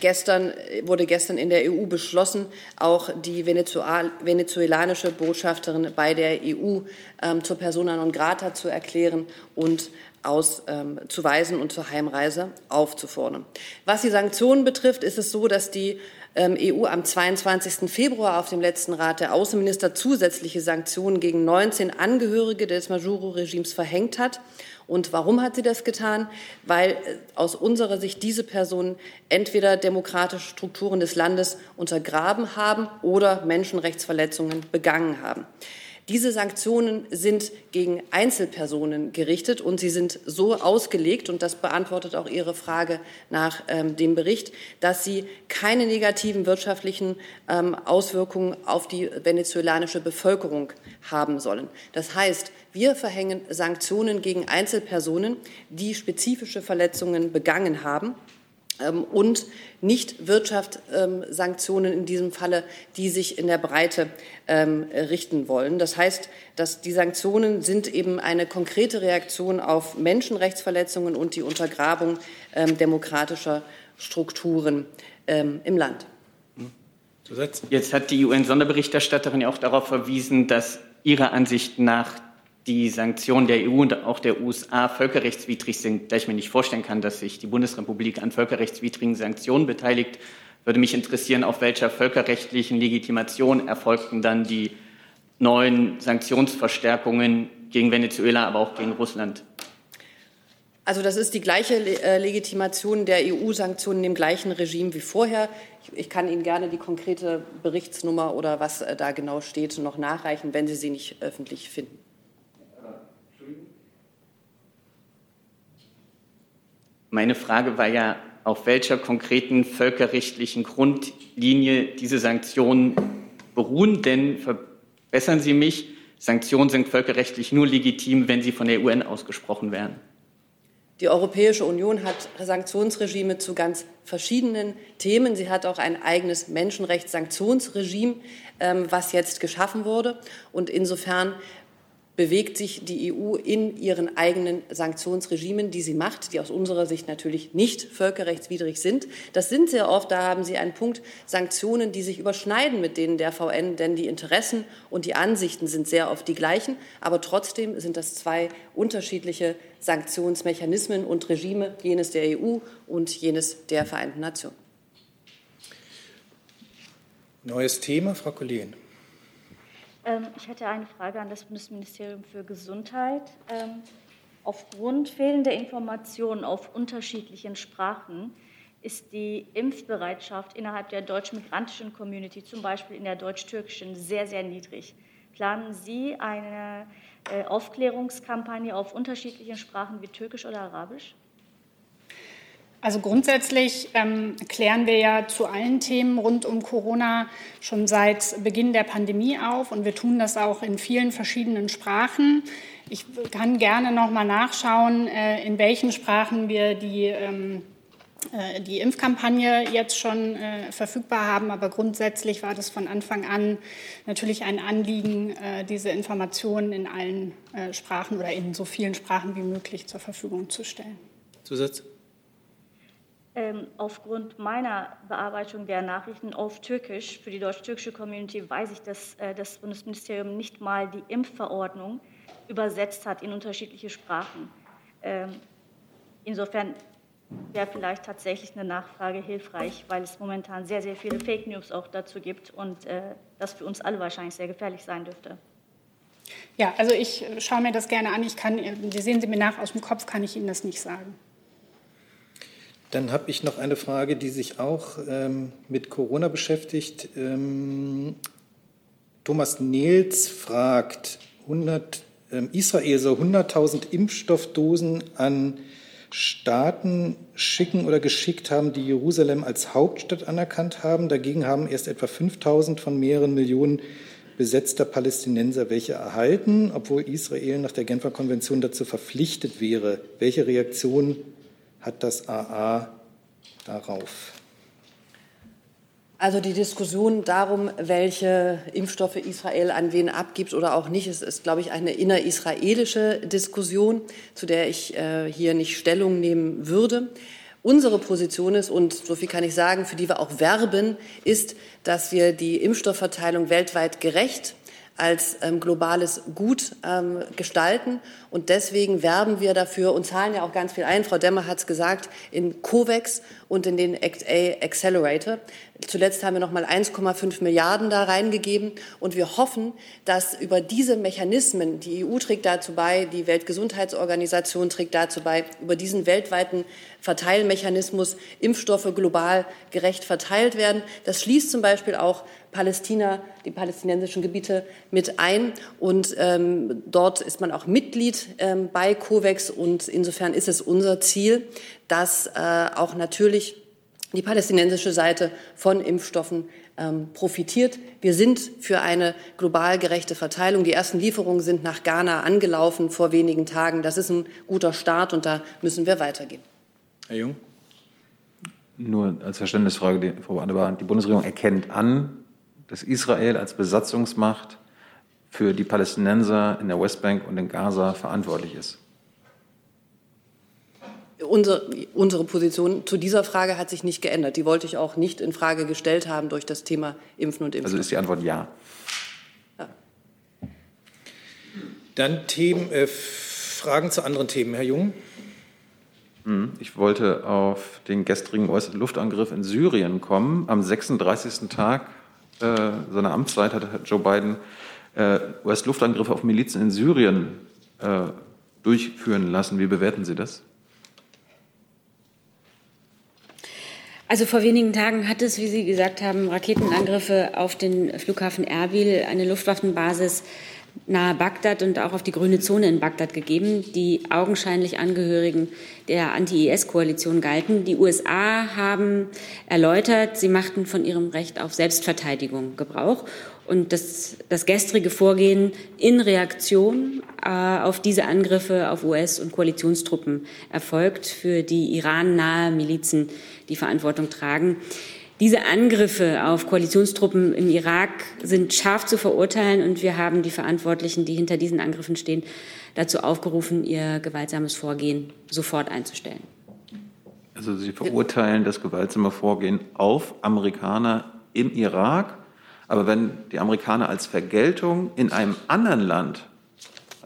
Speaker 6: Gestern wurde gestern in der EU beschlossen, auch die venezuelanische Botschafterin bei der EU ähm, zur Persona non grata zu erklären und auszuweisen ähm, und zur Heimreise aufzufordern. Was die Sanktionen betrifft, ist es so, dass die ähm, EU am 22. Februar auf dem letzten Rat der Außenminister zusätzliche Sanktionen gegen 19 Angehörige des Majuro-Regimes verhängt hat. Und warum hat sie das getan? Weil äh, aus unserer Sicht diese Personen entweder demokratische Strukturen des Landes untergraben haben oder Menschenrechtsverletzungen begangen haben. Diese Sanktionen sind gegen Einzelpersonen gerichtet und sie sind so ausgelegt, und das beantwortet auch Ihre Frage nach ähm, dem Bericht, dass sie keine negativen wirtschaftlichen ähm, Auswirkungen auf die venezuelanische Bevölkerung haben sollen. Das heißt, wir verhängen Sanktionen gegen Einzelpersonen, die spezifische Verletzungen begangen haben und nicht Wirtschaftssanktionen in diesem Falle, die sich in der Breite ähm, richten wollen. Das heißt, dass die Sanktionen sind eben eine konkrete Reaktion auf Menschenrechtsverletzungen und die Untergrabung ähm, demokratischer Strukturen im Land.
Speaker 8: Jetzt hat die UN-Sonderberichterstatterin ja auch darauf verwiesen, dass ihrer Ansicht nach die Sanktionen der EU und auch der USA völkerrechtswidrig sind, da ich mir nicht vorstellen kann, dass sich die Bundesrepublik an völkerrechtswidrigen Sanktionen beteiligt, würde mich interessieren, auf welcher völkerrechtlichen Legitimation erfolgten dann die neuen Sanktionsverstärkungen gegen Venezuela, aber auch gegen Russland.
Speaker 6: Also das ist die gleiche äh, Legitimation der EU-Sanktionen im gleichen Regime wie vorher. Ich kann Ihnen gerne die konkrete Berichtsnummer oder was äh, da genau steht noch nachreichen, wenn Sie sie nicht öffentlich finden.
Speaker 8: Meine Frage war ja, auf welcher konkreten völkerrechtlichen Grundlinie diese Sanktionen beruhen. Denn verbessern Sie mich, Sanktionen sind völkerrechtlich nur legitim, wenn sie von der UN ausgesprochen werden.
Speaker 6: Die Europäische Union hat Sanktionsregime zu ganz verschiedenen Themen. Sie hat auch ein eigenes Menschenrechtssanktionsregime, ähm, was jetzt geschaffen wurde. Und insofern bewegt sich die EU in ihren eigenen Sanktionsregimen, die sie macht, die aus unserer Sicht natürlich nicht völkerrechtswidrig sind. Das sind sehr oft, da haben Sie einen Punkt, Sanktionen, die sich überschneiden mit denen der VN, denn die Interessen und die Ansichten sind sehr oft die gleichen. Aber trotzdem sind das zwei unterschiedliche Sanktionsmechanismen und Regime, jenes der EU und jenes der Vereinten Nationen.
Speaker 1: Neues Thema, Frau Kollegin.
Speaker 13: Ähm, ich hätte eine Frage an das Bundesministerium für Gesundheit. Ähm, aufgrund fehlender Informationen auf unterschiedlichen Sprachen ist die Impfbereitschaft innerhalb der deutsch-migrantischen Community, zum Beispiel in der deutsch-türkischen, sehr, sehr niedrig. Planen Sie eine äh, Aufklärungskampagne auf unterschiedlichen Sprachen wie Türkisch oder Arabisch?
Speaker 7: Also grundsätzlich ähm, klären wir ja zu allen Themen rund um Corona schon seit Beginn der Pandemie auf und wir tun das auch in vielen verschiedenen Sprachen. Ich kann gerne noch mal nachschauen, äh, in welchen Sprachen wir die ähm, äh, die Impfkampagne jetzt schon äh, verfügbar haben. Aber grundsätzlich war das von Anfang an natürlich ein Anliegen, äh, diese Informationen in allen äh, Sprachen oder in so vielen Sprachen wie möglich zur Verfügung zu stellen.
Speaker 1: Zusatz?
Speaker 13: Ähm, aufgrund meiner Bearbeitung der Nachrichten auf Türkisch für die deutsch-türkische Community weiß ich, dass äh, das Bundesministerium nicht mal die Impfverordnung übersetzt hat in unterschiedliche Sprachen. Ähm, insofern wäre vielleicht tatsächlich eine Nachfrage hilfreich, weil es momentan sehr, sehr viele Fake News auch dazu gibt und äh, das für uns alle wahrscheinlich sehr gefährlich sein dürfte.
Speaker 7: Ja, also ich schaue mir das gerne an. Ich kann, Sie sehen Sie mir nach, aus dem Kopf kann ich Ihnen das nicht sagen.
Speaker 1: Dann habe ich noch eine Frage, die sich auch ähm, mit Corona beschäftigt. Ähm, Thomas Nils fragt, 100, ähm, Israel soll 100.000 Impfstoffdosen an Staaten schicken oder geschickt haben, die Jerusalem als Hauptstadt anerkannt haben. Dagegen haben erst etwa 5.000 von mehreren Millionen besetzter Palästinenser welche erhalten, obwohl Israel nach der Genfer Konvention dazu verpflichtet wäre. Welche Reaktion hat das AA darauf?
Speaker 6: Also die Diskussion darum, welche Impfstoffe Israel an wen abgibt oder auch nicht, ist, ist glaube ich, eine innerisraelische Diskussion, zu der ich äh, hier nicht Stellung nehmen würde. Unsere Position ist, und so viel kann ich sagen, für die wir auch werben, ist, dass wir die Impfstoffverteilung weltweit gerecht als ähm, globales Gut ähm, gestalten. Und deswegen werben wir dafür und zahlen ja auch ganz viel ein. Frau Demmer hat es gesagt, in COVAX und in den ACT-A Accelerator. Zuletzt haben wir noch mal 1,5 Milliarden da reingegeben. Und wir hoffen, dass über diese Mechanismen, die EU trägt dazu bei, die Weltgesundheitsorganisation trägt dazu bei, über diesen weltweiten Verteilmechanismus Impfstoffe global gerecht verteilt werden. Das schließt zum Beispiel auch Palästina, die palästinensischen Gebiete mit ein. Und ähm, dort ist man auch Mitglied ähm, bei COVAX. Und insofern ist es unser Ziel, dass äh, auch natürlich die palästinensische Seite von Impfstoffen ähm, profitiert. Wir sind für eine global gerechte Verteilung. Die ersten Lieferungen sind nach Ghana angelaufen vor wenigen Tagen. Das ist ein guter Start und da müssen wir weitergehen.
Speaker 3: Herr Jung. Nur als Verständnisfrage, Frau Adebar, die Bundesregierung erkennt an, dass Israel als Besatzungsmacht für die Palästinenser in der Westbank und in Gaza verantwortlich ist.
Speaker 6: Unsere, unsere Position zu dieser Frage hat sich nicht geändert. Die wollte ich auch nicht in Frage gestellt haben durch das Thema Impfen und Impfen.
Speaker 3: Also ist die Antwort ja.
Speaker 6: ja.
Speaker 1: Dann Themen, äh, Fragen zu anderen Themen, Herr Jung.
Speaker 3: Hm, ich wollte auf den gestrigen Luftangriff in Syrien kommen. Am 36. Tag äh, seiner Amtszeit hat Joe Biden äh, US-Luftangriffe auf Milizen in Syrien äh, durchführen lassen. Wie bewerten Sie das?
Speaker 2: Also vor wenigen Tagen hat es, wie Sie gesagt haben, Raketenangriffe auf den Flughafen Erbil, eine Luftwaffenbasis nahe Bagdad und auch auf die grüne Zone in Bagdad gegeben, die augenscheinlich Angehörigen der Anti-IS-Koalition galten. Die USA haben erläutert, sie machten von ihrem Recht auf Selbstverteidigung Gebrauch. Und das, das gestrige Vorgehen in Reaktion äh, auf diese Angriffe auf US- und Koalitionstruppen erfolgt, für die Iran-nahe Milizen die Verantwortung tragen. Diese Angriffe auf Koalitionstruppen im Irak sind scharf zu verurteilen und wir haben die Verantwortlichen, die hinter diesen Angriffen stehen, dazu aufgerufen, ihr gewaltsames Vorgehen sofort einzustellen.
Speaker 3: Also Sie verurteilen das gewaltsame Vorgehen auf Amerikaner im Irak, aber wenn die Amerikaner als Vergeltung in einem anderen Land,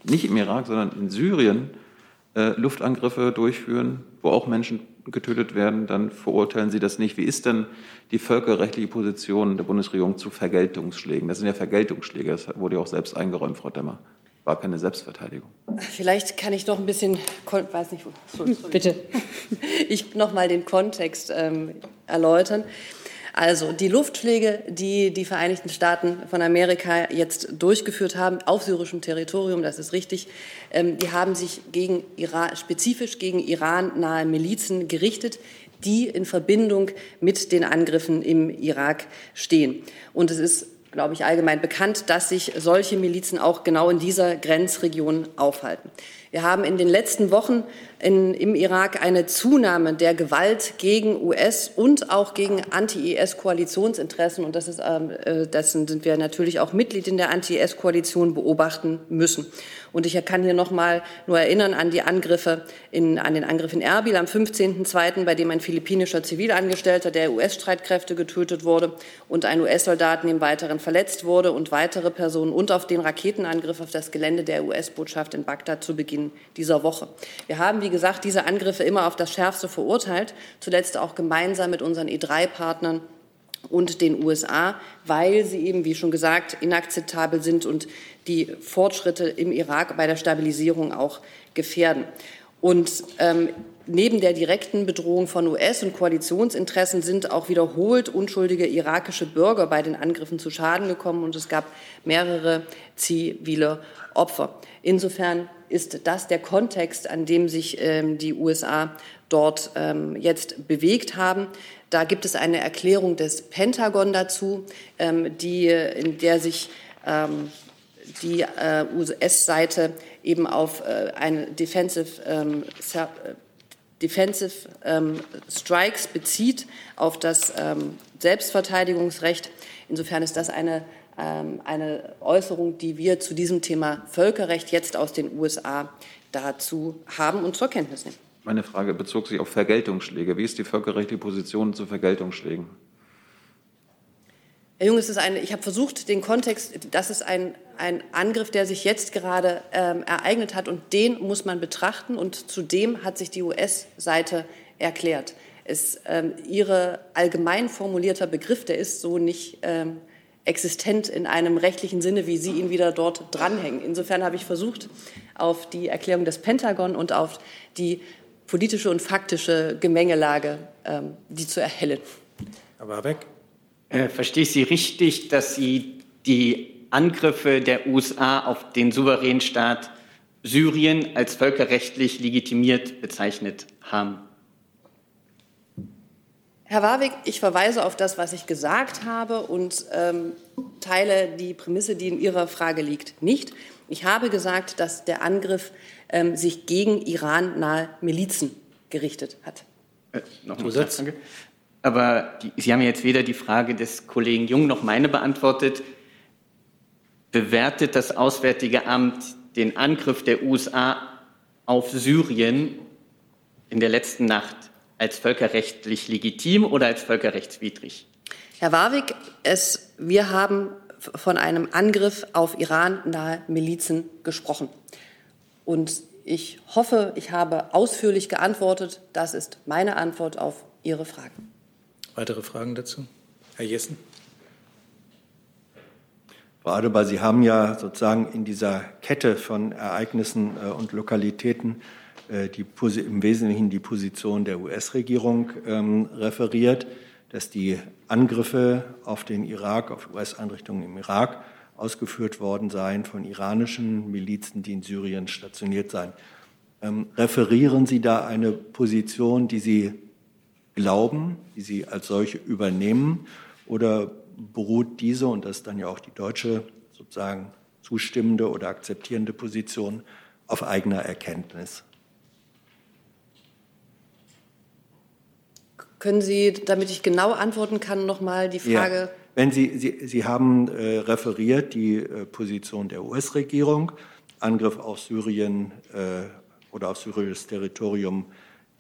Speaker 3: nicht im Irak, sondern in Syrien, äh, Luftangriffe durchführen, wo auch Menschen getötet werden, dann verurteilen Sie das nicht. Wie ist denn die völkerrechtliche Position der Bundesregierung zu Vergeltungsschlägen? Das sind ja Vergeltungsschläge, das wurde ja auch selbst eingeräumt, Frau Demmer. War keine Selbstverteidigung.
Speaker 6: Vielleicht kann ich noch ein bisschen, weiß nicht,
Speaker 2: so, bitte, *laughs*
Speaker 6: ich noch mal den Kontext ähm, erläutern. Also die Luftschläge, die die Vereinigten Staaten von Amerika jetzt durchgeführt haben auf syrischem Territorium, das ist richtig, ähm, die haben sich gegen Iran, spezifisch gegen Iran nahe Milizen gerichtet, die in Verbindung mit den Angriffen im Irak stehen. Und es ist glaube ich, allgemein bekannt, dass sich solche Milizen auch genau in dieser Grenzregion aufhalten. Wir haben in den letzten Wochen in, im Irak eine Zunahme der Gewalt gegen US- und auch gegen Anti-IS-Koalitionsinteressen. Und das, ist, ähm, äh, das sind wir natürlich auch Mitglied in der Anti-IS-Koalition beobachten müssen. Und ich kann hier noch mal nur erinnern an die Angriffe in, an den Angriff in Erbil am 15.02., bei dem ein philippinischer Zivilangestellter der US-Streitkräfte getötet wurde und ein US-Soldat im Weiteren verletzt wurde und weitere Personen und auf den Raketenangriff auf das Gelände der US-Botschaft in Bagdad zu Beginn dieser Woche. Wir haben, wie gesagt, diese Angriffe immer auf das Schärfste verurteilt, zuletzt auch gemeinsam mit unseren E3-Partnern und den USA, weil sie eben, wie schon gesagt, inakzeptabel sind und die Fortschritte im Irak bei der Stabilisierung auch gefährden. Und ähm, neben der direkten Bedrohung von US- und Koalitionsinteressen sind auch wiederholt unschuldige irakische Bürger bei den Angriffen zu Schaden gekommen und es gab mehrere zivile Opfer. Insofern ist das der Kontext, an dem sich ähm, die USA dort ähm, jetzt bewegt haben. Da gibt es eine Erklärung des Pentagon dazu, ähm, die, in der sich ähm, die äh, US-Seite eben auf äh, eine Defensive ähm, Defensive ähm, Strikes bezieht auf das ähm, Selbstverteidigungsrecht. Insofern ist das eine, eine Äußerung, die wir zu diesem Thema Völkerrecht jetzt aus den USA dazu haben und zur Kenntnis nehmen.
Speaker 3: Meine Frage bezog sich auf Vergeltungsschläge. Wie ist die völkerrechtliche Position zu Vergeltungsschlägen?
Speaker 6: Herr Jung, es ist eine, ich habe versucht, den Kontext, das ist ein, ein Angriff, der sich jetzt gerade ähm, ereignet hat und den muss man betrachten und zudem hat sich die US-Seite erklärt. Es, ähm, ihre allgemein formulierter Begriff, der ist so nicht ähm, existent in einem rechtlichen Sinne, wie Sie ihn wieder dort dranhängen. Insofern habe ich versucht, auf die Erklärung des Pentagon und auf die politische und faktische Gemengelage, ähm, die zu erhellen.
Speaker 1: Herr Warbeck.
Speaker 8: Äh, verstehe ich Sie richtig, dass Sie die Angriffe der USA auf den souveränen Staat Syrien als völkerrechtlich legitimiert bezeichnet haben?
Speaker 6: Herr Warwick, ich verweise auf das, was ich gesagt habe und ähm, teile die Prämisse, die in Ihrer Frage liegt, nicht. Ich habe gesagt, dass der Angriff ähm, sich gegen Iran-nahe Milizen gerichtet hat.
Speaker 8: Äh, noch einen Satz. Danke. Aber die, Sie haben jetzt weder die Frage des Kollegen Jung noch meine beantwortet. Bewertet das Auswärtige Amt den Angriff der USA auf Syrien in der letzten Nacht als völkerrechtlich legitim oder als völkerrechtswidrig?
Speaker 6: Herr Warwick, es, wir haben von einem Angriff auf Iran-nahe Milizen gesprochen. Und ich hoffe, ich habe ausführlich geantwortet. Das ist meine Antwort auf Ihre Fragen.
Speaker 1: Weitere Fragen dazu? Herr Jessen.
Speaker 10: Frau Adebar, Sie haben ja sozusagen in dieser Kette von Ereignissen äh, und Lokalitäten äh, die, im Wesentlichen die Position der US-Regierung ähm, referiert, dass die Angriffe auf den Irak, auf US-Einrichtungen im Irak ausgeführt worden seien von iranischen Milizen, die in Syrien stationiert seien. Ähm, referieren Sie da eine Position, die Sie glauben, die Sie als solche übernehmen? Oder beruht diese, und das ist dann ja auch die deutsche sozusagen zustimmende oder akzeptierende Position, auf eigener Erkenntnis?
Speaker 6: Können Sie, damit ich genau antworten kann, noch mal die Frage? Ja.
Speaker 10: Wenn Sie, Sie, Sie haben äh, referiert die äh, Position der US-Regierung, Angriff auf Syrien äh, oder auf syrisches Territorium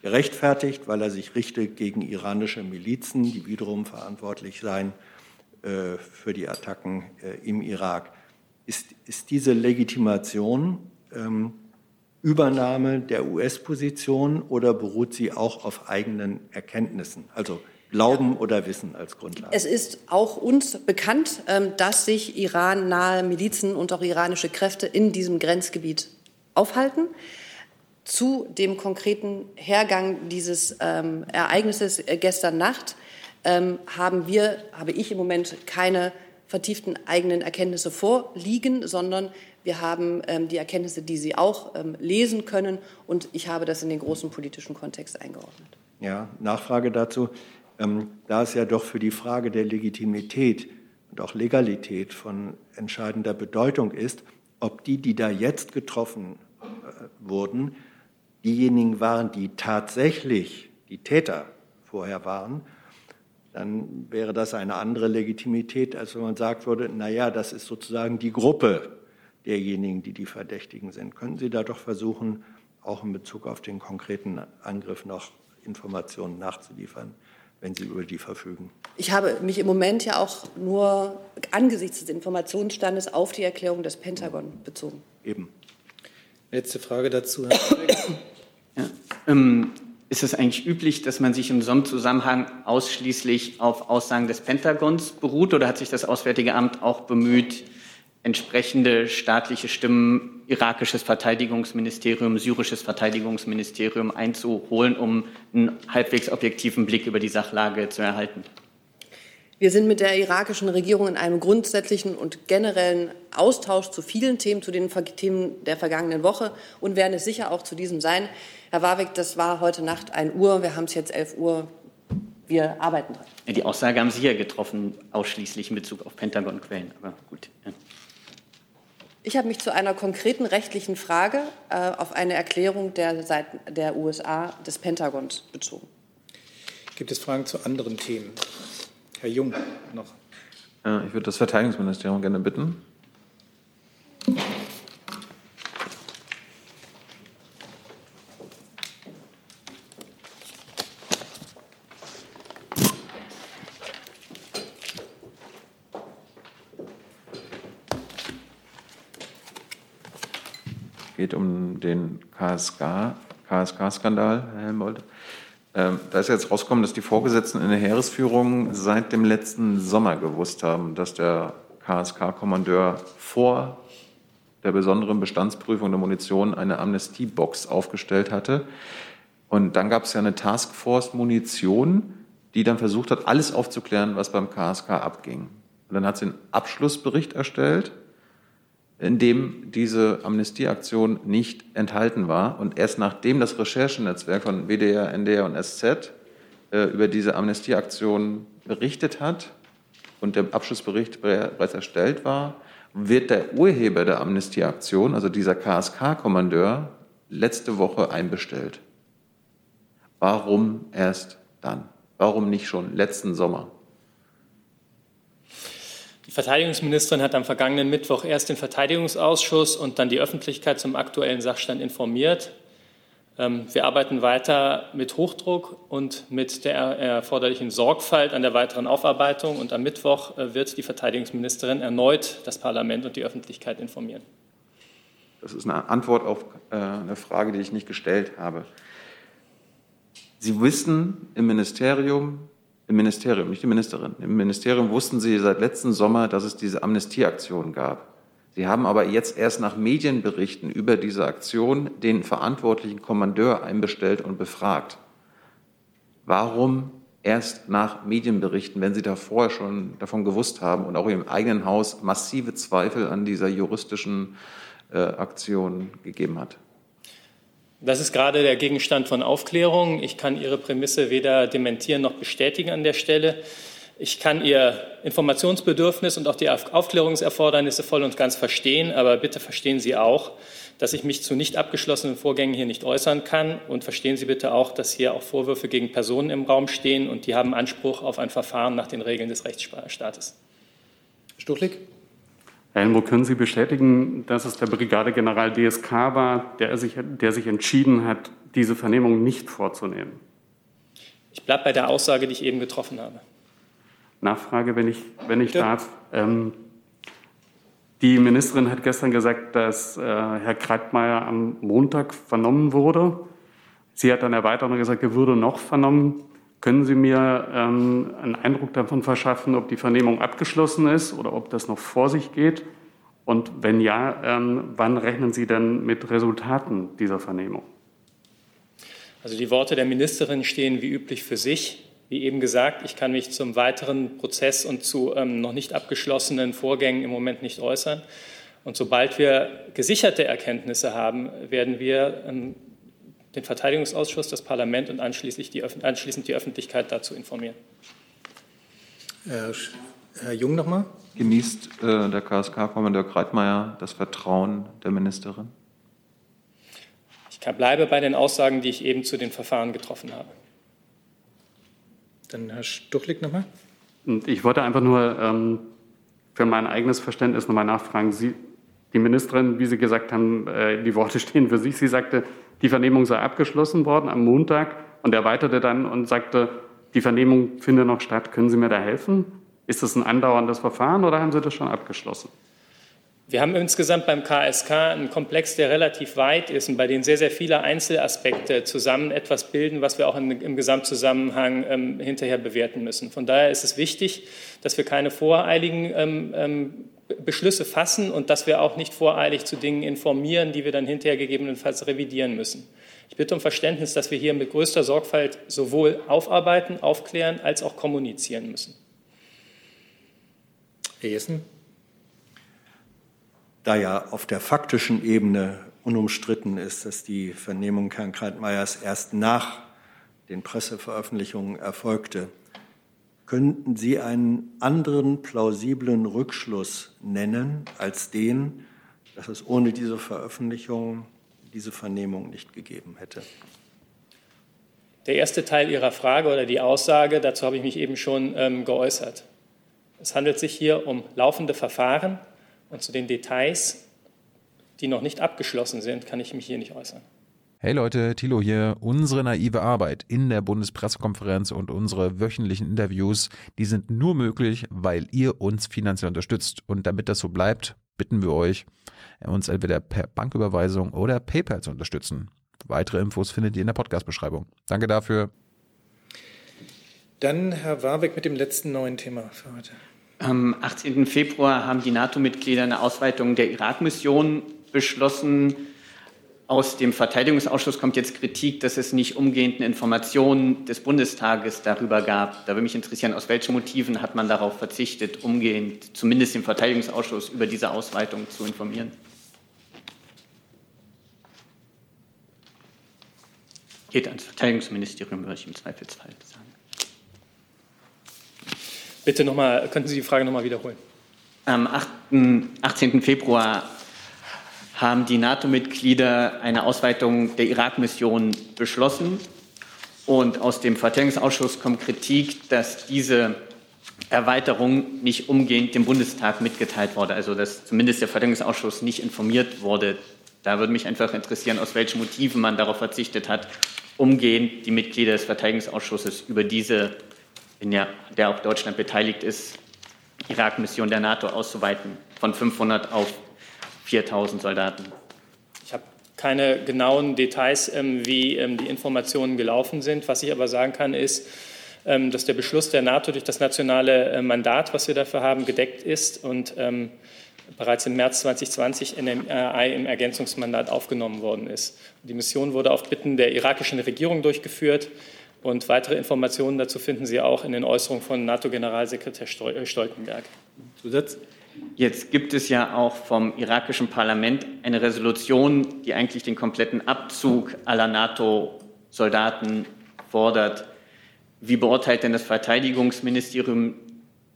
Speaker 10: gerechtfertigt, weil er sich richtet gegen iranische Milizen, die wiederum verantwortlich seien äh, für die Attacken äh, im Irak. Ist, ist diese Legitimation ähm, Übernahme der US-Position oder beruht sie auch auf eigenen Erkenntnissen? Also Glauben oder Wissen als Grundlage?
Speaker 6: Es ist auch uns bekannt, ähm, dass sich Iran-nahe Milizen und auch iranische Kräfte in diesem Grenzgebiet aufhalten zu dem konkreten Hergang dieses ähm, Ereignisses äh, gestern Nacht ähm, haben wir, habe ich im Moment keine vertieften eigenen Erkenntnisse vorliegen, sondern wir haben ähm, die Erkenntnisse, die Sie auch ähm, lesen können, und ich habe das in den großen politischen Kontext eingeordnet.
Speaker 10: Ja, Nachfrage dazu. Ähm, da es ja doch für die Frage der Legitimität und auch Legalität von entscheidender Bedeutung ist, ob die, die da jetzt getroffen äh, wurden, diejenigen waren, die tatsächlich die Täter vorher waren, dann wäre das eine andere Legitimität, als wenn man sagt würde, naja, das ist sozusagen die Gruppe derjenigen, die die Verdächtigen sind. Könnten Sie da doch versuchen, auch in Bezug auf den konkreten Angriff noch Informationen nachzuliefern, wenn Sie über die verfügen?
Speaker 6: Ich habe mich im Moment ja auch nur angesichts des Informationsstandes auf die Erklärung des Pentagon bezogen.
Speaker 10: Eben.
Speaker 1: Letzte Frage dazu. *clears throat*
Speaker 8: ja, ähm, ist es eigentlich üblich, dass man sich in so einem Zusammenhang ausschließlich auf Aussagen des Pentagons beruht oder hat sich das Auswärtige Amt auch bemüht, entsprechende staatliche Stimmen, irakisches Verteidigungsministerium, syrisches Verteidigungsministerium einzuholen, um einen halbwegs objektiven Blick über die Sachlage zu erhalten?
Speaker 6: Wir sind mit der irakischen Regierung in einem grundsätzlichen und generellen Austausch zu vielen Themen, zu den Themen der vergangenen Woche und werden es sicher auch zu diesem sein. Herr Warwick, das war heute Nacht 1 Uhr, wir haben es jetzt 11 Uhr. Wir arbeiten dran.
Speaker 8: Die Aussage haben Sie ja getroffen, ausschließlich in Bezug auf Pentagon-Quellen. Aber gut. Ja.
Speaker 6: Ich habe mich zu einer konkreten rechtlichen Frage äh, auf eine Erklärung der Seiten der USA des Pentagons bezogen.
Speaker 1: Gibt es Fragen zu anderen Themen? Herr Jung noch.
Speaker 3: Äh, ich würde das Verteidigungsministerium gerne bitten. geht um den KSK, KSK-Skandal, Herr Helmholtz. Ähm, da ist jetzt rausgekommen, dass die Vorgesetzten in der Heeresführung seit dem letzten Sommer gewusst haben, dass der KSK-Kommandeur vor der besonderen Bestandsprüfung der Munition eine Amnestiebox aufgestellt hatte. Und dann gab es ja eine Taskforce Munition, die dann versucht hat, alles aufzuklären, was beim KSK abging. Und dann hat sie einen Abschlussbericht erstellt in dem diese Amnestieaktion nicht enthalten war. Und erst nachdem das Recherchenetzwerk von WDR, NDR und SZ äh, über diese Amnestieaktion berichtet hat und der Abschlussbericht bereits erstellt war, wird der Urheber der Amnestieaktion, also dieser KSK-Kommandeur, letzte Woche einbestellt. Warum erst dann? Warum nicht schon letzten Sommer?
Speaker 14: Die Verteidigungsministerin hat am vergangenen Mittwoch erst den Verteidigungsausschuss und dann die Öffentlichkeit zum aktuellen Sachstand informiert. Ähm, wir arbeiten weiter mit Hochdruck und mit der erforderlichen Sorgfalt an der weiteren Aufarbeitung. Und am Mittwoch äh, wird die Verteidigungsministerin erneut das Parlament und die Öffentlichkeit informieren.
Speaker 3: Das ist eine Antwort auf äh, eine Frage, die ich nicht gestellt habe. Sie wissen im Ministerium, im Ministerium, nicht die Ministerin. Im Ministerium wussten Sie seit letzten Sommer, dass es diese Amnestieaktion gab. Sie haben aber jetzt erst nach Medienberichten über diese Aktion den verantwortlichen Kommandeur einbestellt und befragt. Warum erst nach Medienberichten, wenn Sie davor schon davon gewusst haben und auch im eigenen Haus massive Zweifel an dieser juristischen äh, Aktion gegeben hat?
Speaker 14: Das ist gerade der Gegenstand von Aufklärung. Ich kann Ihre Prämisse weder dementieren noch bestätigen an der Stelle. Ich kann Ihr Informationsbedürfnis und auch die Aufklärungserfordernisse voll und ganz verstehen, aber bitte verstehen Sie auch, dass ich mich zu nicht abgeschlossenen Vorgängen hier nicht äußern kann. Und verstehen Sie bitte auch, dass hier auch Vorwürfe gegen Personen im Raum stehen und die haben Anspruch auf ein Verfahren nach den Regeln des Rechtsstaates.
Speaker 1: Stuchlik?
Speaker 15: Herr Helmut, können Sie bestätigen, dass es der Brigadegeneral DSK war, der sich, der sich entschieden hat, diese Vernehmung nicht vorzunehmen?
Speaker 14: Ich bleibe bei der Aussage, die ich eben getroffen habe.
Speaker 15: Nachfrage, wenn ich, wenn ich darf. Ähm, die Ministerin hat gestern gesagt, dass äh, Herr Kreitmeier am Montag vernommen wurde. Sie hat dann erweitert und gesagt, er würde noch vernommen. Können Sie mir ähm, einen Eindruck davon verschaffen, ob die Vernehmung abgeschlossen ist oder ob das noch vor sich geht? Und wenn ja, ähm, wann rechnen Sie denn mit Resultaten dieser Vernehmung?
Speaker 14: Also die Worte der Ministerin stehen wie üblich für sich. Wie eben gesagt, ich kann mich zum weiteren Prozess und zu ähm, noch nicht abgeschlossenen Vorgängen im Moment nicht äußern. Und sobald wir gesicherte Erkenntnisse haben, werden wir ähm, den Verteidigungsausschuss, das Parlament und anschließend die, anschließend die Öffentlichkeit dazu informieren.
Speaker 1: Herr, Herr Jung nochmal.
Speaker 3: Genießt äh, der KSK-Kommandeur Kreitmeier das Vertrauen der Ministerin?
Speaker 14: Ich bleibe bei den Aussagen, die ich eben zu den Verfahren getroffen habe.
Speaker 1: Dann Herr Stuchlik nochmal.
Speaker 15: Ich wollte einfach nur ähm, für mein eigenes Verständnis nochmal nachfragen. Sie, die Ministerin, wie Sie gesagt haben, äh, die Worte stehen für sich. Sie sagte, die Vernehmung sei abgeschlossen worden am Montag und erweiterte dann und sagte, die Vernehmung finde noch statt. Können Sie mir da helfen? Ist das ein andauerndes Verfahren oder haben Sie das schon abgeschlossen?
Speaker 14: Wir haben insgesamt beim KSK einen Komplex, der relativ weit ist und bei dem sehr, sehr viele Einzelaspekte zusammen etwas bilden, was wir auch im, im Gesamtzusammenhang ähm, hinterher bewerten müssen. Von daher ist es wichtig, dass wir keine voreiligen ähm, ähm, Beschlüsse fassen und dass wir auch nicht voreilig zu Dingen informieren, die wir dann hinterher gegebenenfalls revidieren müssen. Ich bitte um Verständnis, dass wir hier mit größter Sorgfalt sowohl aufarbeiten, aufklären als auch kommunizieren müssen.
Speaker 1: Herr Jessen?
Speaker 10: Da ja auf der faktischen Ebene unumstritten ist, dass die Vernehmung Herrn Kreitmeyers erst nach den Presseveröffentlichungen erfolgte, Könnten Sie einen anderen plausiblen Rückschluss nennen als den, dass es ohne diese Veröffentlichung diese Vernehmung nicht gegeben hätte.
Speaker 14: Der erste Teil Ihrer Frage oder die Aussage, dazu habe ich mich eben schon ähm, geäußert. Es handelt sich hier um laufende Verfahren und zu den Details, die noch nicht abgeschlossen sind, kann ich mich hier nicht äußern.
Speaker 3: Hey Leute, Thilo hier. Unsere naive Arbeit in der Bundespressekonferenz und unsere wöchentlichen Interviews, die sind nur möglich, weil ihr uns finanziell unterstützt. Und damit das so bleibt, bitten wir euch, uns entweder per Banküberweisung oder PayPal zu unterstützen. Weitere Infos findet ihr in der Podcast-Beschreibung. Danke dafür.
Speaker 1: Dann Herr Warbeck mit dem letzten neuen Thema für heute.
Speaker 8: Am 18. Februar haben die NATO-Mitglieder eine Ausweitung der Irak-Mission beschlossen. Aus dem Verteidigungsausschuss kommt jetzt Kritik, dass es nicht umgehend Informationen des Bundestages darüber gab. Da würde mich interessieren, aus welchen Motiven hat man darauf verzichtet, umgehend zumindest den Verteidigungsausschuss über diese Ausweitung zu informieren? Geht ans Verteidigungsministerium, würde ich im Zweifelsfall sagen.
Speaker 14: Bitte nochmal, könnten Sie die Frage nochmal wiederholen?
Speaker 8: Am 8., 18. Februar haben die NATO-Mitglieder eine Ausweitung der Irak-Mission beschlossen. Und aus dem Verteidigungsausschuss kommt Kritik, dass diese Erweiterung nicht umgehend dem Bundestag mitgeteilt wurde, also dass zumindest der Verteidigungsausschuss nicht informiert wurde. Da würde mich einfach interessieren, aus welchen Motiven man darauf verzichtet hat, umgehend die Mitglieder des Verteidigungsausschusses über diese, in der, der auch Deutschland beteiligt ist, Irak-Mission der NATO auszuweiten von 500 auf 4000 Soldaten.
Speaker 14: Ich habe keine genauen Details, ähm, wie ähm, die Informationen gelaufen sind. Was ich aber sagen kann, ist, ähm, dass der Beschluss der NATO durch das nationale äh, Mandat, was wir dafür haben, gedeckt ist und bereits im März 2020 in dem RAI im Ergänzungsmandat aufgenommen worden ist. Die Mission wurde auf Bitten der irakischen Regierung durchgeführt und weitere Informationen dazu finden Sie auch in den Äußerungen von NATO-Generalsekretär äh, Stoltenberg.
Speaker 8: Zusatz? Jetzt gibt es ja auch vom irakischen Parlament eine Resolution, die eigentlich den kompletten Abzug aller NATO-Soldaten fordert. Wie beurteilt denn das Verteidigungsministerium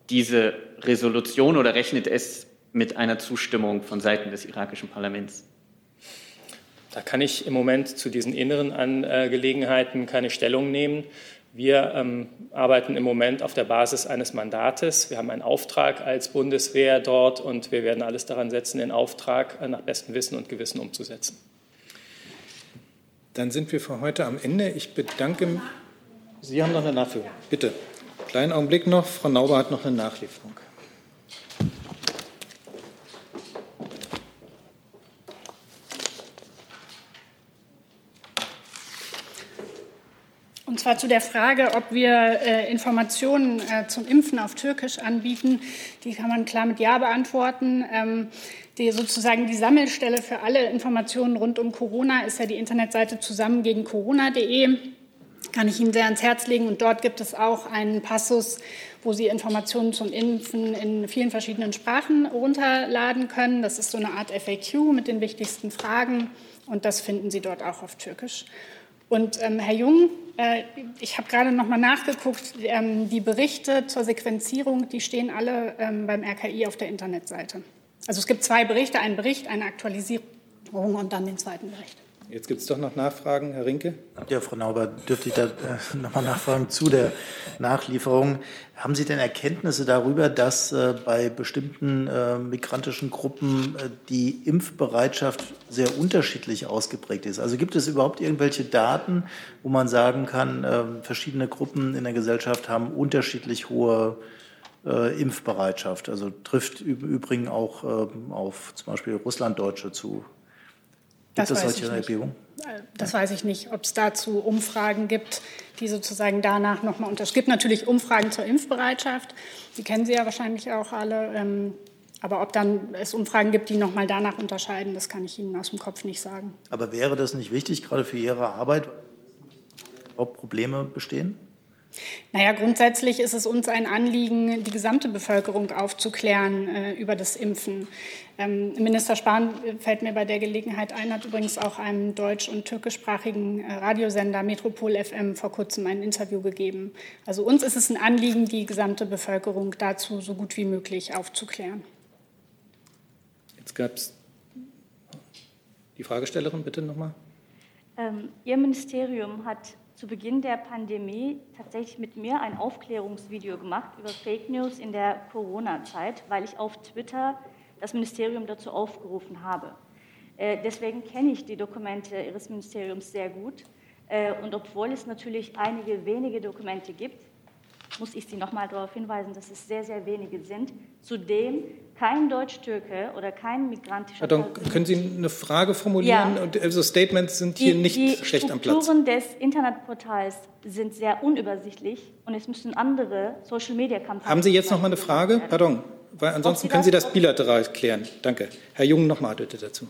Speaker 8: diese Resolution oder rechnet es mit einer Zustimmung von Seiten des irakischen Parlaments?
Speaker 14: Da kann ich im Moment zu diesen inneren Angelegenheiten keine Stellung nehmen. Wir ähm, arbeiten im Moment auf der Basis eines Mandates. Wir haben einen Auftrag als Bundeswehr dort und wir werden alles daran setzen, den Auftrag äh, nach bestem Wissen und Gewissen umzusetzen.
Speaker 1: Dann sind wir für heute am Ende. Ich bedanke mich. Sie haben noch eine Nachführung. Bitte. Kleinen Augenblick noch. Frau Nauber hat noch eine Nachlieferung.
Speaker 7: Und zwar zu der Frage, ob wir äh, Informationen äh, zum Impfen auf Türkisch anbieten. Die kann man klar mit Ja beantworten. Ähm, die, sozusagen die Sammelstelle für alle Informationen rund um Corona ist ja die Internetseite zusammen gegen Corona.de. Kann ich Ihnen sehr ans Herz legen. Und dort gibt es auch einen Passus, wo Sie Informationen zum Impfen in vielen verschiedenen Sprachen runterladen können. Das ist so eine Art FAQ mit den wichtigsten Fragen. Und das finden Sie dort auch auf Türkisch. Und ähm, Herr Jung, äh, ich habe gerade noch mal nachgeguckt, ähm, die Berichte zur Sequenzierung, die stehen alle ähm, beim RKI auf der Internetseite. Also es gibt zwei Berichte, einen Bericht, eine Aktualisierung und dann den zweiten Bericht.
Speaker 1: Jetzt gibt es doch noch Nachfragen, Herr Rinke.
Speaker 5: Ja, Frau Nauber, dürfte ich da äh, noch mal nachfragen zu der Nachlieferung. Haben Sie denn Erkenntnisse darüber, dass äh, bei bestimmten äh, migrantischen Gruppen äh, die Impfbereitschaft sehr unterschiedlich ausgeprägt ist? Also gibt es überhaupt irgendwelche Daten, wo man sagen kann, ähm, verschiedene Gruppen in der Gesellschaft haben unterschiedlich hohe äh, Impfbereitschaft? Also trifft im Übrigen auch ähm, auf zum Beispiel Russlanddeutsche zu.
Speaker 7: Gibt das es solche Erhebungen? Das weiß ich nicht, ob es dazu Umfragen gibt, die sozusagen danach nochmal unter. Es gibt natürlich Umfragen zur Impfbereitschaft, die kennen Sie ja wahrscheinlich auch alle. Ähm, aber ob dann es Umfragen gibt, die nochmal danach unterscheiden, das kann ich Ihnen aus dem Kopf nicht sagen.
Speaker 5: Aber wäre das nicht wichtig, gerade für Ihre Arbeit, ob Probleme bestehen?
Speaker 7: Naja, grundsätzlich ist es uns ein Anliegen, die gesamte Bevölkerung aufzuklären äh, über das Impfen. Ähm, Minister Spahn äh, fällt mir bei der Gelegenheit ein, hat übrigens auch einem deutsch- und türkischsprachigen äh, Radiosender Metropol FM vor kurzem ein Interview gegeben. Also uns ist es ein Anliegen, die gesamte Bevölkerung dazu so gut wie möglich aufzuklären.
Speaker 1: Jetzt gab es Die Fragestellerin bitte nochmal.
Speaker 13: Ähm, Ihr Ministerium hat zu Beginn der Pandemie tatsächlich mit mir ein Aufklärungsvideo gemacht über Fake News in der Corona-Zeit, weil ich auf Twitter das Ministerium dazu aufgerufen habe. Äh, deswegen kenne ich die Dokumente Ihres Ministeriums sehr gut. Äh, und obwohl es natürlich einige wenige Dokumente gibt, muss ich Sie noch mal darauf hinweisen, dass es sehr, sehr wenige sind. Zudem kein Deutsch-Türke oder kein migrantischer.
Speaker 1: Pardon, können Sie eine Frage formulieren? Ja. Also Statements sind hier
Speaker 13: die,
Speaker 1: nicht
Speaker 13: die
Speaker 1: schlecht am Platz.
Speaker 13: Die Strukturen des Internetportals sind sehr unübersichtlich und es müssen andere Social-Media-Kampagnen.
Speaker 1: Haben Sie jetzt noch mal eine Frage? Pardon, weil ansonsten Sie können Sie das bilateral klären. Danke. Herr Jung, noch mal bitte dazu.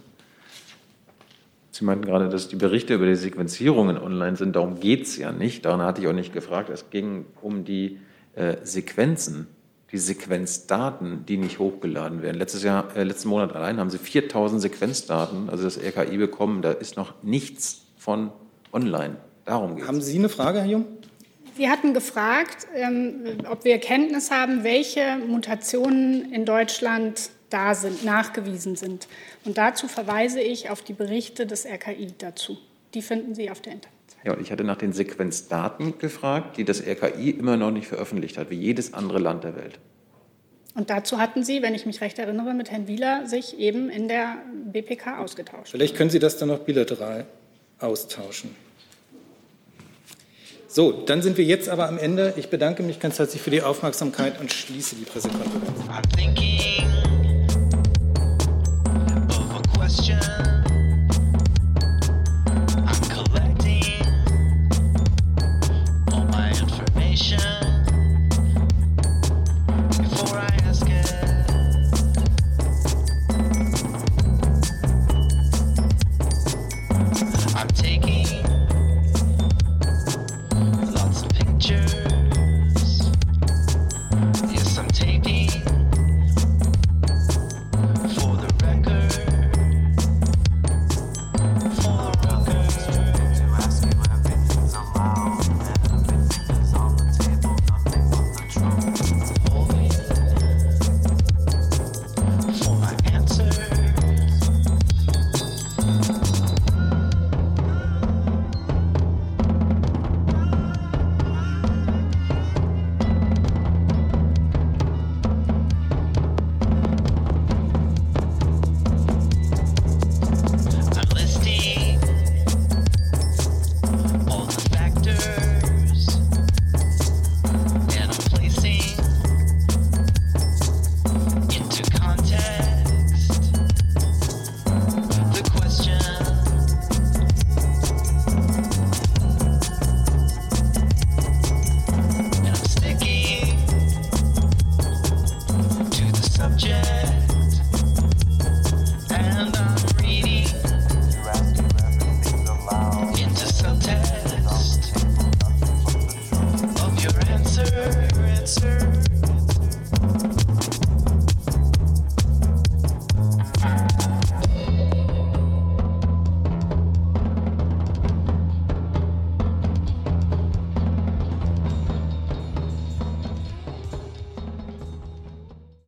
Speaker 3: Sie meinten gerade, dass die Berichte über die Sequenzierungen online sind. Darum geht es ja nicht. Daran hatte ich auch nicht gefragt. Es ging um die äh, Sequenzen, die Sequenzdaten, die nicht hochgeladen werden. Letztes Jahr, äh, letzten Monat allein haben Sie 4000 Sequenzdaten, also das RKI bekommen. Da ist noch nichts von online. Darum geht
Speaker 1: Haben Sie eine Frage, Herr Jung?
Speaker 7: Sie hatten gefragt, ähm, ob wir Kenntnis haben, welche Mutationen in Deutschland da sind, nachgewiesen sind. Und dazu verweise ich auf die Berichte des RKI dazu. Die finden Sie auf der Internetseite.
Speaker 3: Ja, und ich hatte nach den Sequenzdaten gefragt, die das RKI immer noch nicht veröffentlicht hat, wie jedes andere Land der Welt.
Speaker 7: Und dazu hatten Sie, wenn ich mich recht erinnere, mit Herrn Wieler sich eben in der BPK ausgetauscht.
Speaker 1: Vielleicht können Sie das dann noch bilateral austauschen. So, dann sind wir jetzt aber am Ende. Ich bedanke mich ganz herzlich für die Aufmerksamkeit und schließe die Pressekonferenz.